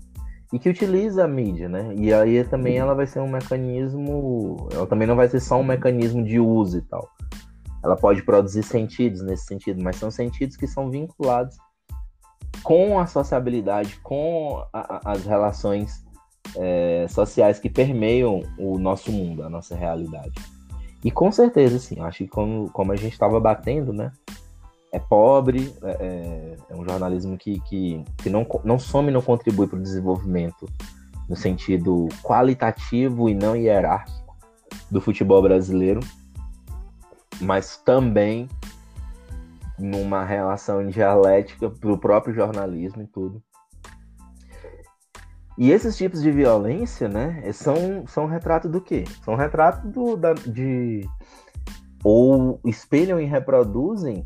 Speaker 2: e que utiliza a mídia, né? E aí também ela vai ser um mecanismo, ela também não vai ser só um mecanismo de uso e tal. Ela pode produzir sentidos nesse sentido, mas são sentidos que são vinculados com a sociabilidade, com a, as relações é, sociais que permeiam o nosso mundo, a nossa realidade. E com certeza, sim, acho que como, como a gente estava batendo, né? É pobre, é, é, é um jornalismo que, que, que não, não some e não contribui para o desenvolvimento no sentido qualitativo e não hierárquico do futebol brasileiro, mas também numa relação dialética para o próprio jornalismo e tudo. E esses tipos de violência, né, são, são retrato do quê? São retrato do, da, de. ou espelham e reproduzem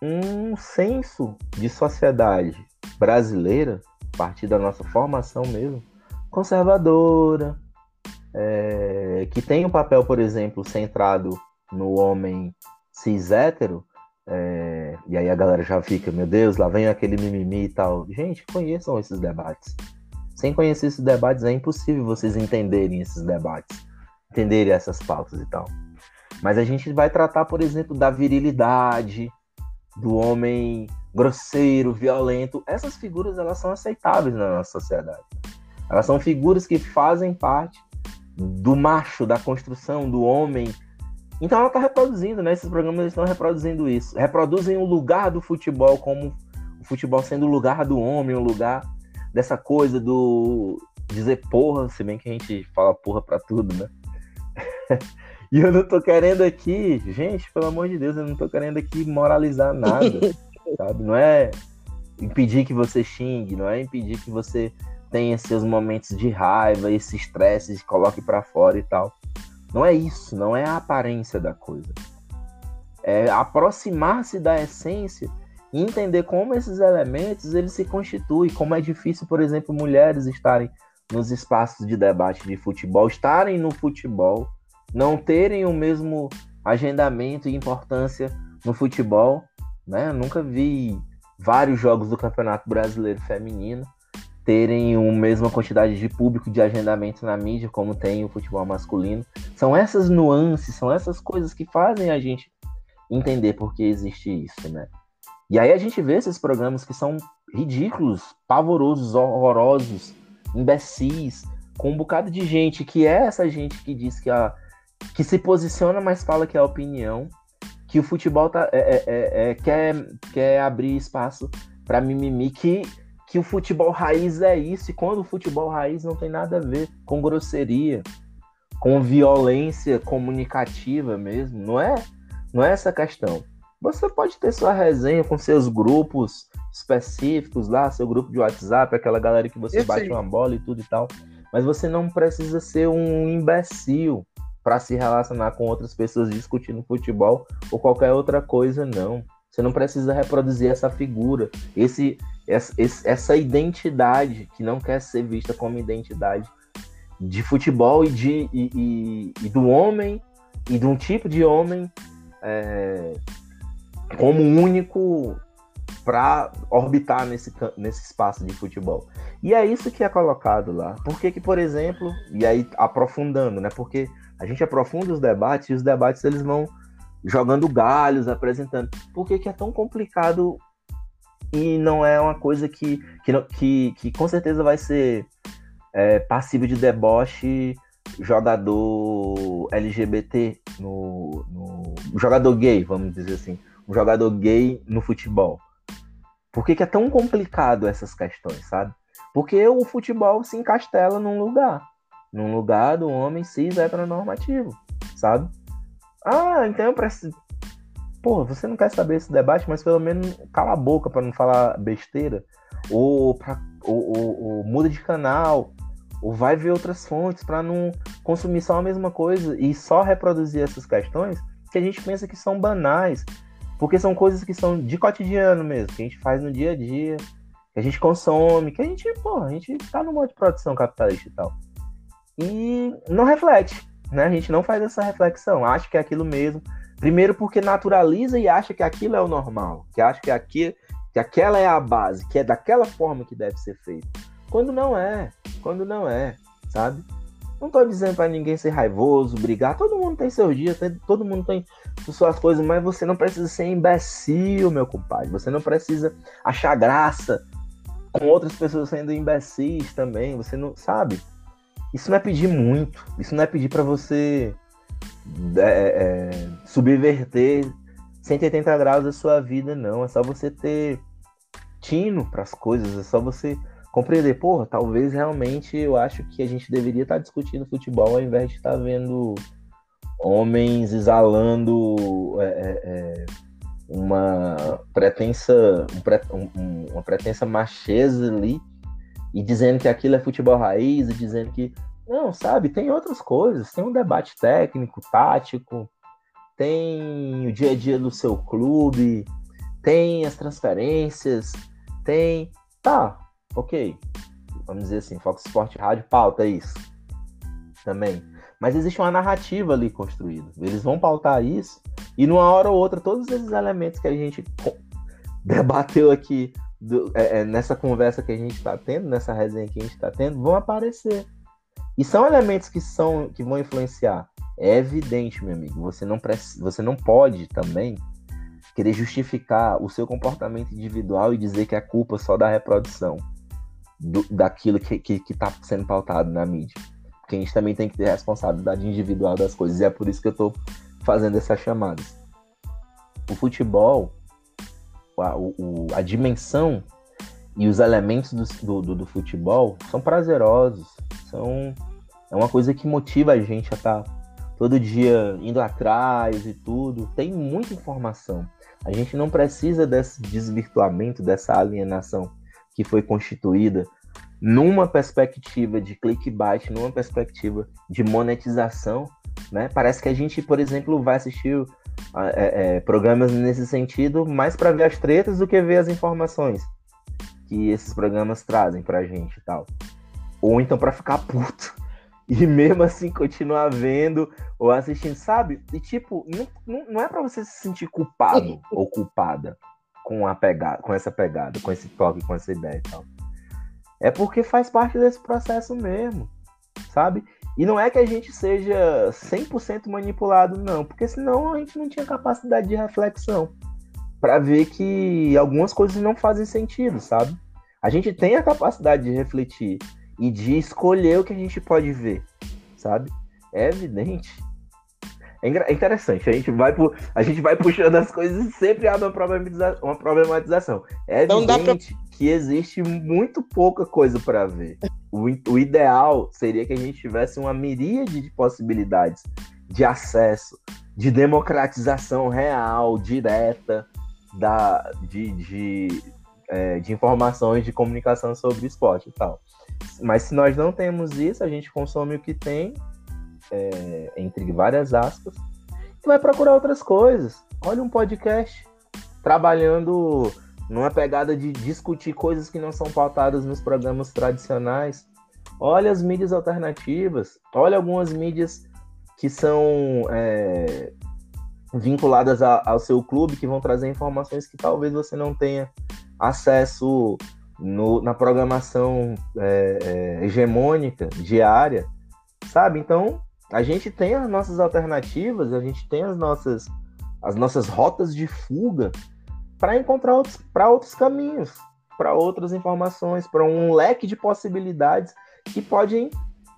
Speaker 2: um senso de sociedade brasileira, a partir da nossa formação mesmo, conservadora, é, que tem um papel, por exemplo, centrado no homem cis hétero, é, e aí a galera já fica, meu Deus, lá vem aquele mimimi e tal. Gente, conheçam esses debates. Sem conhecer esses debates, é impossível vocês entenderem esses debates, entenderem essas pautas e tal. Mas a gente vai tratar, por exemplo, da virilidade, do homem grosseiro, violento. Essas figuras elas são aceitáveis na nossa sociedade. Elas são figuras que fazem parte do macho, da construção do homem. Então ela está reproduzindo, né? Esses programas estão reproduzindo isso. Reproduzem o lugar do futebol como o futebol sendo o lugar do homem, o lugar dessa coisa do dizer porra, se bem que a gente fala porra pra tudo, né? e eu não tô querendo aqui, gente, pelo amor de Deus, eu não tô querendo aqui moralizar nada, sabe? Não é impedir que você xingue, não é impedir que você tenha seus momentos de raiva, esse estresse, se coloque para fora e tal. Não é isso, não é a aparência da coisa. É aproximar-se da essência e entender como esses elementos eles se constituem, como é difícil, por exemplo, mulheres estarem nos espaços de debate de futebol, estarem no futebol, não terem o mesmo agendamento e importância no futebol, né? Nunca vi vários jogos do Campeonato Brasileiro Feminino terem a mesma quantidade de público de agendamento na mídia como tem o futebol masculino. São essas nuances, são essas coisas que fazem a gente entender por que existe isso, né? E aí a gente vê esses programas que são ridículos, pavorosos, horrorosos, imbecis, com um bocado de gente que é essa gente que diz que, a, que se posiciona, mas fala que é a opinião, que o futebol tá, é, é, é, é quer, quer abrir espaço para mimimi, que, que o futebol raiz é isso, e quando o futebol raiz não tem nada a ver com grosseria, com violência comunicativa mesmo, não é, não é essa questão. Você pode ter sua resenha com seus grupos específicos lá, seu grupo de WhatsApp, aquela galera que você bate uma bola e tudo e tal. Mas você não precisa ser um imbecil para se relacionar com outras pessoas discutindo futebol ou qualquer outra coisa, não. Você não precisa reproduzir essa figura, esse, essa, essa identidade que não quer ser vista como identidade de futebol e, de, e, e, e do homem e de um tipo de homem é, como único para orbitar nesse, nesse espaço de futebol. E é isso que é colocado lá. Por que, por exemplo, e aí aprofundando, né? Porque a gente aprofunda os debates e os debates eles vão jogando galhos, apresentando. Por que, que é tão complicado e não é uma coisa que, que, que, que com certeza vai ser é, passivo de deboche jogador LGBT no, no, jogador gay, vamos dizer assim, um jogador gay no futebol. Por que, que é tão complicado essas questões, sabe? Porque o futebol se encastela num lugar. Num lugar do homem cis heteronormativo, sabe? Ah, então eu preciso. Pô, você não quer saber esse debate, mas pelo menos cala a boca para não falar besteira. Ou, pra, ou, ou, ou, muda de canal. Ou vai ver outras fontes para não consumir só a mesma coisa e só reproduzir essas questões que a gente pensa que são banais, porque são coisas que são de cotidiano mesmo, que a gente faz no dia a dia, que a gente consome, que a gente, pô, a gente tá no modo de produção capitalista e tal. E não reflete, né? A gente não faz essa reflexão, acha que é aquilo mesmo. Primeiro porque naturaliza e acha que aquilo é o normal, que acha que aqui, que aquela é a base, que é daquela forma que deve ser feito. Quando não é, quando não é, sabe? Não tô dizendo para ninguém ser raivoso, brigar. Todo mundo tem seus dias, todo mundo tem suas coisas, mas você não precisa ser imbecil, meu compadre. Você não precisa achar graça com outras pessoas sendo imbecis também. Você não sabe. Isso não é pedir muito. Isso não é pedir para você é, é, subverter 180 graus da sua vida, não. É só você ter tino para as coisas. É só você compreender, porra, talvez realmente eu acho que a gente deveria estar tá discutindo futebol ao invés de estar tá vendo homens exalando é, é, é uma pretensa um, uma pretensa macheza ali e dizendo que aquilo é futebol raiz e dizendo que não, sabe, tem outras coisas, tem um debate técnico, tático, tem o dia a dia do seu clube, tem as transferências, tem tá, ok, vamos dizer assim, Fox Sport Rádio pauta isso também. Mas existe uma narrativa ali construída. Eles vão pautar isso e numa hora ou outra todos esses elementos que a gente debateu aqui do, é, é, nessa conversa que a gente está tendo, nessa resenha que a gente está tendo, vão aparecer. E são elementos que são que vão influenciar. É evidente, meu amigo. Você não, você não pode também querer justificar o seu comportamento individual e dizer que é culpa só da reprodução do, daquilo que está sendo pautado na mídia. Porque a gente também tem que ter responsabilidade individual das coisas. E é por isso que eu estou fazendo essas chamadas. O futebol, a, o, a dimensão e os elementos do, do, do, futebol são prazerosos. São, é uma coisa que motiva a gente a estar tá todo dia indo atrás e tudo. Tem muita informação. A gente não precisa desse desvirtuamento, dessa alienação que foi constituída numa perspectiva de clickbait, numa perspectiva de monetização, né? Parece que a gente, por exemplo, vai assistir é, é, programas nesse sentido mais para ver as tretas do que ver as informações que esses programas trazem pra gente e tal. Ou então para ficar puto e mesmo assim continuar vendo ou assistindo, sabe? E tipo, não, não é para você se sentir culpado ou culpada com a pegada, com essa pegada, com esse toque, com essa ideia e tal. É porque faz parte desse processo mesmo, sabe? E não é que a gente seja 100% manipulado, não, porque senão a gente não tinha capacidade de reflexão para ver que algumas coisas não fazem sentido, sabe? A gente tem a capacidade de refletir e de escolher o que a gente pode ver, sabe? É evidente é, é interessante, a gente vai, a gente vai puxando as coisas e sempre há uma, problematiza uma problematização. É evidente pra... que existe muito pouca coisa para ver. O, o ideal seria que a gente tivesse uma miríade de possibilidades de acesso, de democratização real, direta, da, de, de, é, de informações de comunicação sobre esporte e tal. Mas se nós não temos isso, a gente consome o que tem é, entre várias aspas, e vai procurar outras coisas. Olha um podcast trabalhando numa pegada de discutir coisas que não são pautadas nos programas tradicionais. Olha as mídias alternativas, olha algumas mídias que são é, vinculadas a, ao seu clube, que vão trazer informações que talvez você não tenha acesso no, na programação é, é, hegemônica, diária, sabe? Então, a gente tem as nossas alternativas, a gente tem as nossas, as nossas rotas de fuga para encontrar outros, para outros caminhos, para outras informações, para um leque de possibilidades que podem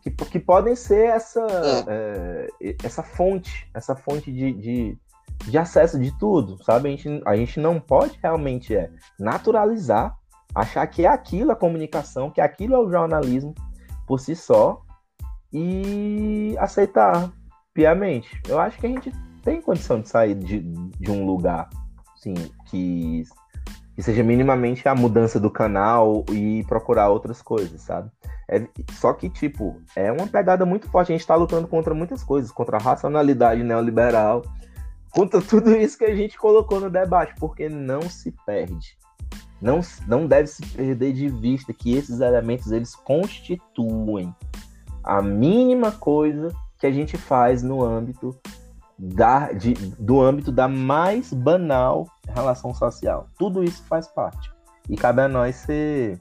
Speaker 2: que, que podem ser essa é. É, essa fonte, essa fonte de, de, de, acesso de tudo, sabe? A gente, a gente não pode realmente é, naturalizar, achar que é aquilo a comunicação, que aquilo é o jornalismo por si só e aceitar piamente. Eu acho que a gente tem condição de sair de, de um lugar assim, que, que seja minimamente a mudança do canal e procurar outras coisas, sabe? É, só que, tipo, é uma pegada muito forte. A gente está lutando contra muitas coisas, contra a racionalidade neoliberal, contra tudo isso que a gente colocou no debate, porque não se perde. Não, não deve se perder de vista que esses elementos eles constituem a mínima coisa que a gente faz no âmbito da, de, do âmbito da mais banal relação social. Tudo isso faz parte. E cabe a nós ser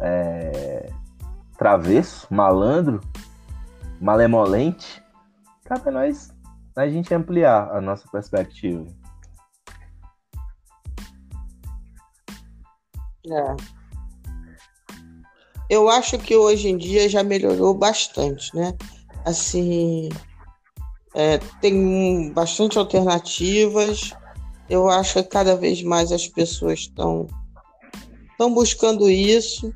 Speaker 2: é, travesso, malandro, malemolente. Cabe a nós a gente ampliar a nossa perspectiva.
Speaker 1: É. Eu acho que hoje em dia já melhorou bastante, né? Assim, é, tem bastante alternativas. Eu acho que cada vez mais as pessoas estão estão buscando isso.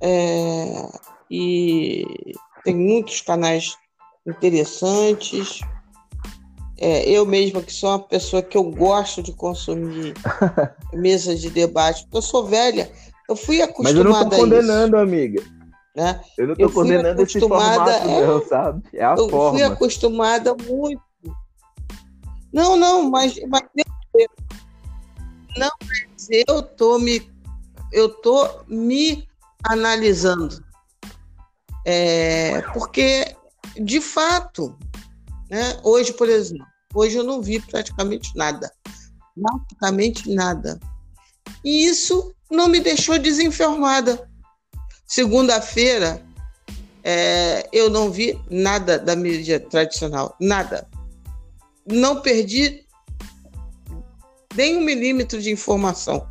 Speaker 1: É, e tem muitos canais interessantes. É, eu mesma, que sou uma pessoa que eu gosto de consumir mesas de debate, porque eu sou velha, eu fui acostumada
Speaker 2: Mas eu não estou condenando, amiga.
Speaker 1: Né?
Speaker 2: Eu não estou condenando esse formato, é, não, sabe? É a
Speaker 1: eu
Speaker 2: forma.
Speaker 1: Fui acostumada muito. Não, não, mas, mas não, mas eu tô me eu tô me analisando. É, porque, de fato, né, hoje, por exemplo, hoje eu não vi praticamente nada. Praticamente nada. E isso não me deixou desinformada. Segunda-feira, é, eu não vi nada da mídia tradicional, nada. Não perdi nem um milímetro de informação.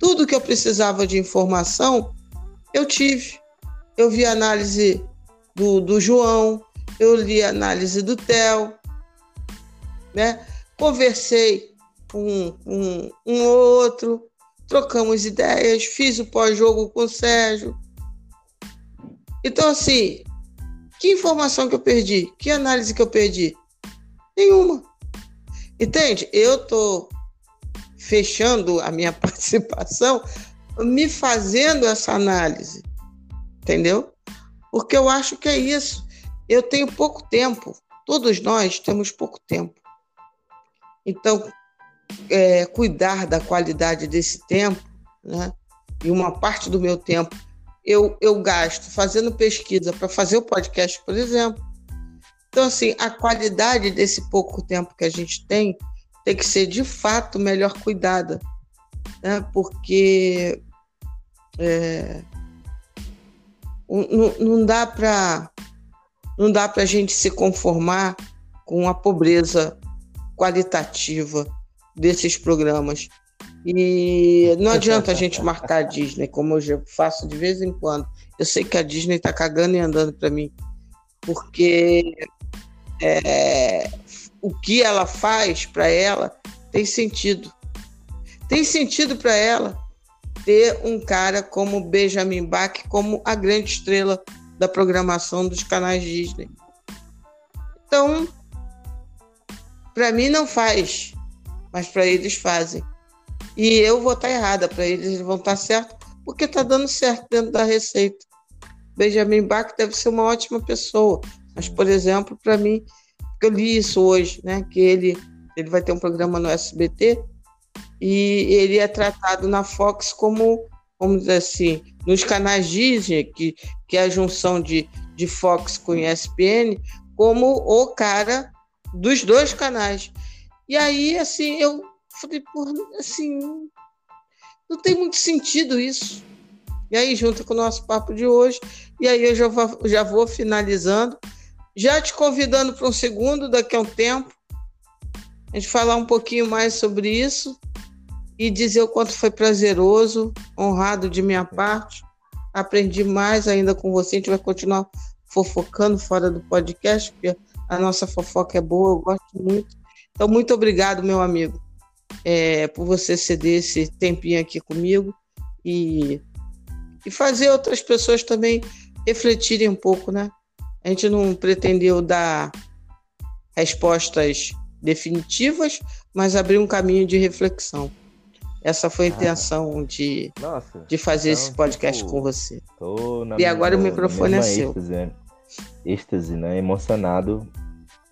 Speaker 1: Tudo que eu precisava de informação, eu tive. Eu vi a análise do, do João, eu li a análise do Theo, né? conversei com um, um outro, trocamos ideias, fiz o pós-jogo com o Sérgio. Então, assim, que informação que eu perdi? Que análise que eu perdi? Nenhuma. Entende? Eu estou fechando a minha participação, me fazendo essa análise entendeu? Porque eu acho que é isso. Eu tenho pouco tempo, todos nós temos pouco tempo. Então, é, cuidar da qualidade desse tempo, né? e uma parte do meu tempo eu, eu gasto fazendo pesquisa para fazer o podcast, por exemplo. Então, assim, a qualidade desse pouco tempo que a gente tem tem que ser de fato melhor cuidada, né? porque é, não, não dá para não dá para a gente se conformar com a pobreza qualitativa desses programas. E não adianta a gente marcar a Disney, como eu faço de vez em quando. Eu sei que a Disney está cagando e andando para mim, porque é, o que ela faz para ela tem sentido. Tem sentido para ela ter um cara como Benjamin Bach como a grande estrela da programação dos canais Disney. Então, para mim não faz, mas para eles fazem. E eu vou estar errada, para eles eles vão estar certo, porque está dando certo dentro da receita. Benjamin Bach deve ser uma ótima pessoa. Mas, por exemplo, para mim, eu li isso hoje, né? Que ele, ele vai ter um programa no SBT e ele é tratado na Fox como, vamos dizer assim, nos canais Disney, que, que é a junção de, de Fox com ESPN, como o cara dos dois canais. E aí, assim, eu falei, porra, assim, não tem muito sentido isso. E aí, junto com o nosso papo de hoje, e aí eu já vou, já vou finalizando, já te convidando para um segundo daqui a um tempo, a gente falar um pouquinho mais sobre isso e dizer o quanto foi prazeroso, honrado de minha parte. Aprendi mais ainda com você, a gente vai continuar fofocando fora do podcast, porque a nossa fofoca é boa, eu gosto muito. Então, muito obrigado, meu amigo, é, por você ceder esse tempinho aqui comigo e, e fazer outras pessoas também refletirem um pouco, né? A gente não pretendeu dar respostas definitivas, mas abrir um caminho de reflexão. Essa foi a ah. intenção de, Nossa, de fazer então, esse podcast tipo, com você. e agora o microfone é seu.
Speaker 2: Êxtase, né? êxtase, né? Emocionado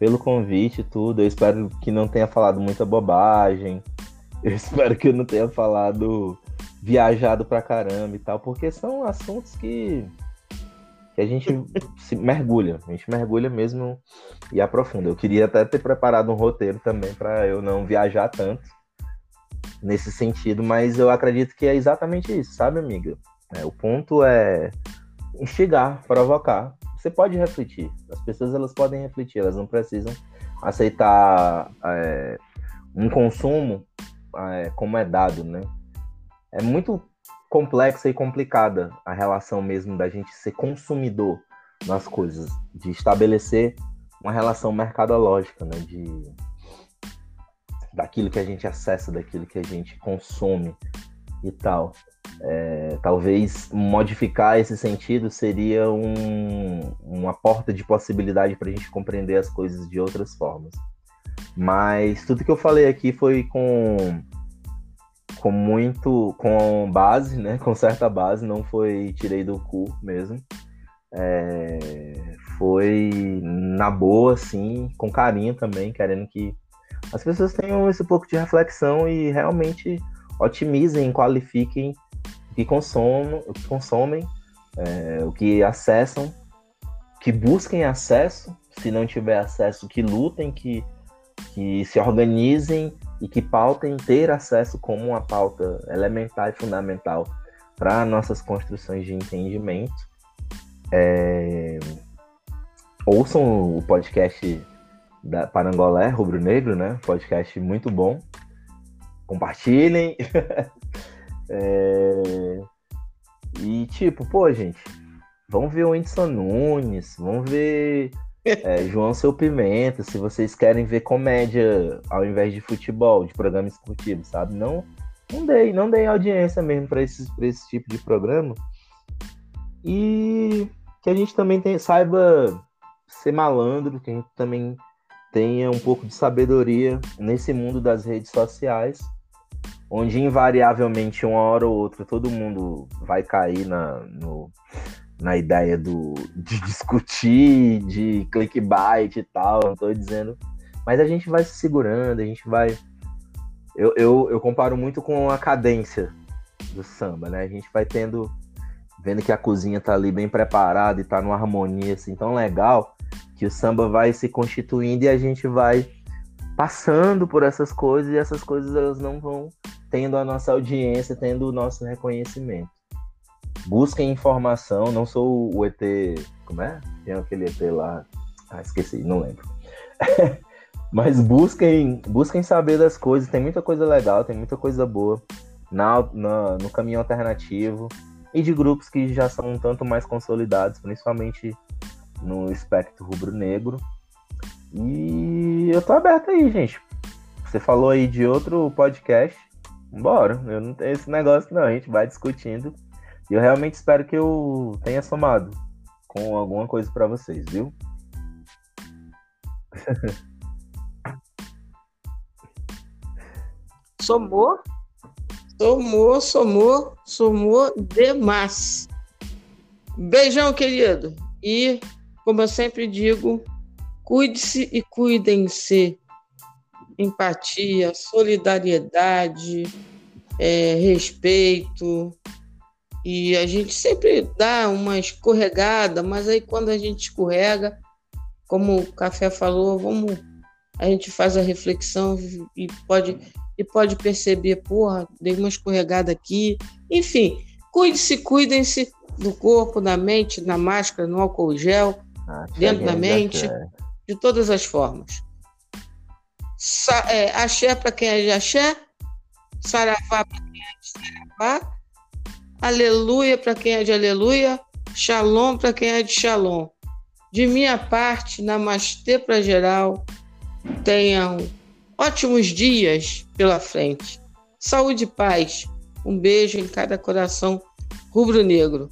Speaker 2: pelo convite e tudo. Eu espero que não tenha falado muita bobagem. Eu espero que eu não tenha falado viajado pra caramba e tal, porque são assuntos que que a gente se mergulha, a gente mergulha mesmo e aprofunda. Eu queria até ter preparado um roteiro também para eu não viajar tanto nesse sentido, mas eu acredito que é exatamente isso, sabe, amiga? É, o ponto é instigar, provocar. Você pode refletir, as pessoas elas podem refletir, elas não precisam aceitar é, um consumo é, como é dado, né? É muito complexa e complicada a relação mesmo da gente ser consumidor nas coisas, de estabelecer uma relação mercadológica, né, de daquilo que a gente acessa, daquilo que a gente consome e tal. É, talvez modificar esse sentido seria um, uma porta de possibilidade para a gente compreender as coisas de outras formas. Mas tudo que eu falei aqui foi com com muito, com base, né? Com certa base, não foi tirei do cu mesmo. É, foi na boa, assim, com carinho também, querendo que as pessoas tenham esse pouco de reflexão e realmente otimizem, qualifiquem o que consomem, o que, consomem, é, o que acessam, que busquem acesso, se não tiver acesso, que lutem, que, que se organizem e que pautem ter acesso como uma pauta elementar e fundamental para nossas construções de entendimento. É... Ouçam o podcast da Parangolé Rubro Negro, né? Podcast muito bom. Compartilhem. é... E tipo, pô, gente, vamos ver o Whindersson Nunes, vamos ver é, João Seu Pimenta, se vocês querem ver comédia ao invés de futebol, de programa esportivo, sabe? Não, não dei, não dei audiência mesmo para esse, esse tipo de programa. E que a gente também tem, saiba ser malandro, que a gente também tenha um pouco de sabedoria nesse mundo das redes sociais, onde invariavelmente uma hora ou outra todo mundo vai cair na, no, na ideia do, de discutir, de clickbait e tal, não tô dizendo. Mas a gente vai se segurando, a gente vai. Eu, eu, eu comparo muito com a cadência do samba, né? A gente vai tendo. Vendo que a cozinha tá ali bem preparada e tá numa harmonia assim tão legal, que o samba vai se constituindo e a gente vai passando por essas coisas e essas coisas elas não vão tendo a nossa audiência, tendo o nosso reconhecimento busquem informação. Não sou o ET. Como é? Tem aquele ET lá. Ah, esqueci, não lembro. Mas busquem, busquem saber das coisas. Tem muita coisa legal, tem muita coisa boa na, na, no caminho alternativo e de grupos que já são um tanto mais consolidados, principalmente no espectro rubro-negro. E eu tô aberto aí, gente. Você falou aí de outro podcast. Bora, eu não tenho esse negócio não, a gente vai discutindo e eu realmente espero que eu tenha somado com alguma coisa para vocês, viu?
Speaker 1: Somou, somou, somou, somou demais. Beijão, querido. E como eu sempre digo, cuide-se e cuidem-se. Empatia, solidariedade, é, respeito. E a gente sempre dá uma escorregada, mas aí quando a gente escorrega, como o Café falou, vamos, a gente faz a reflexão e pode, e pode perceber, porra, dei uma escorregada aqui. Enfim, cuide-se, cuidem-se do corpo, da mente, na máscara, no álcool gel, ah, dentro da mente, de todas as formas. Sa é, axé para quem é de axé, saravá para quem é de saravá, aleluia para quem é de aleluia, shalom para quem é de shalom. De minha parte, namastê para geral. Tenham ótimos dias pela frente. Saúde e paz. Um beijo em cada coração rubro-negro.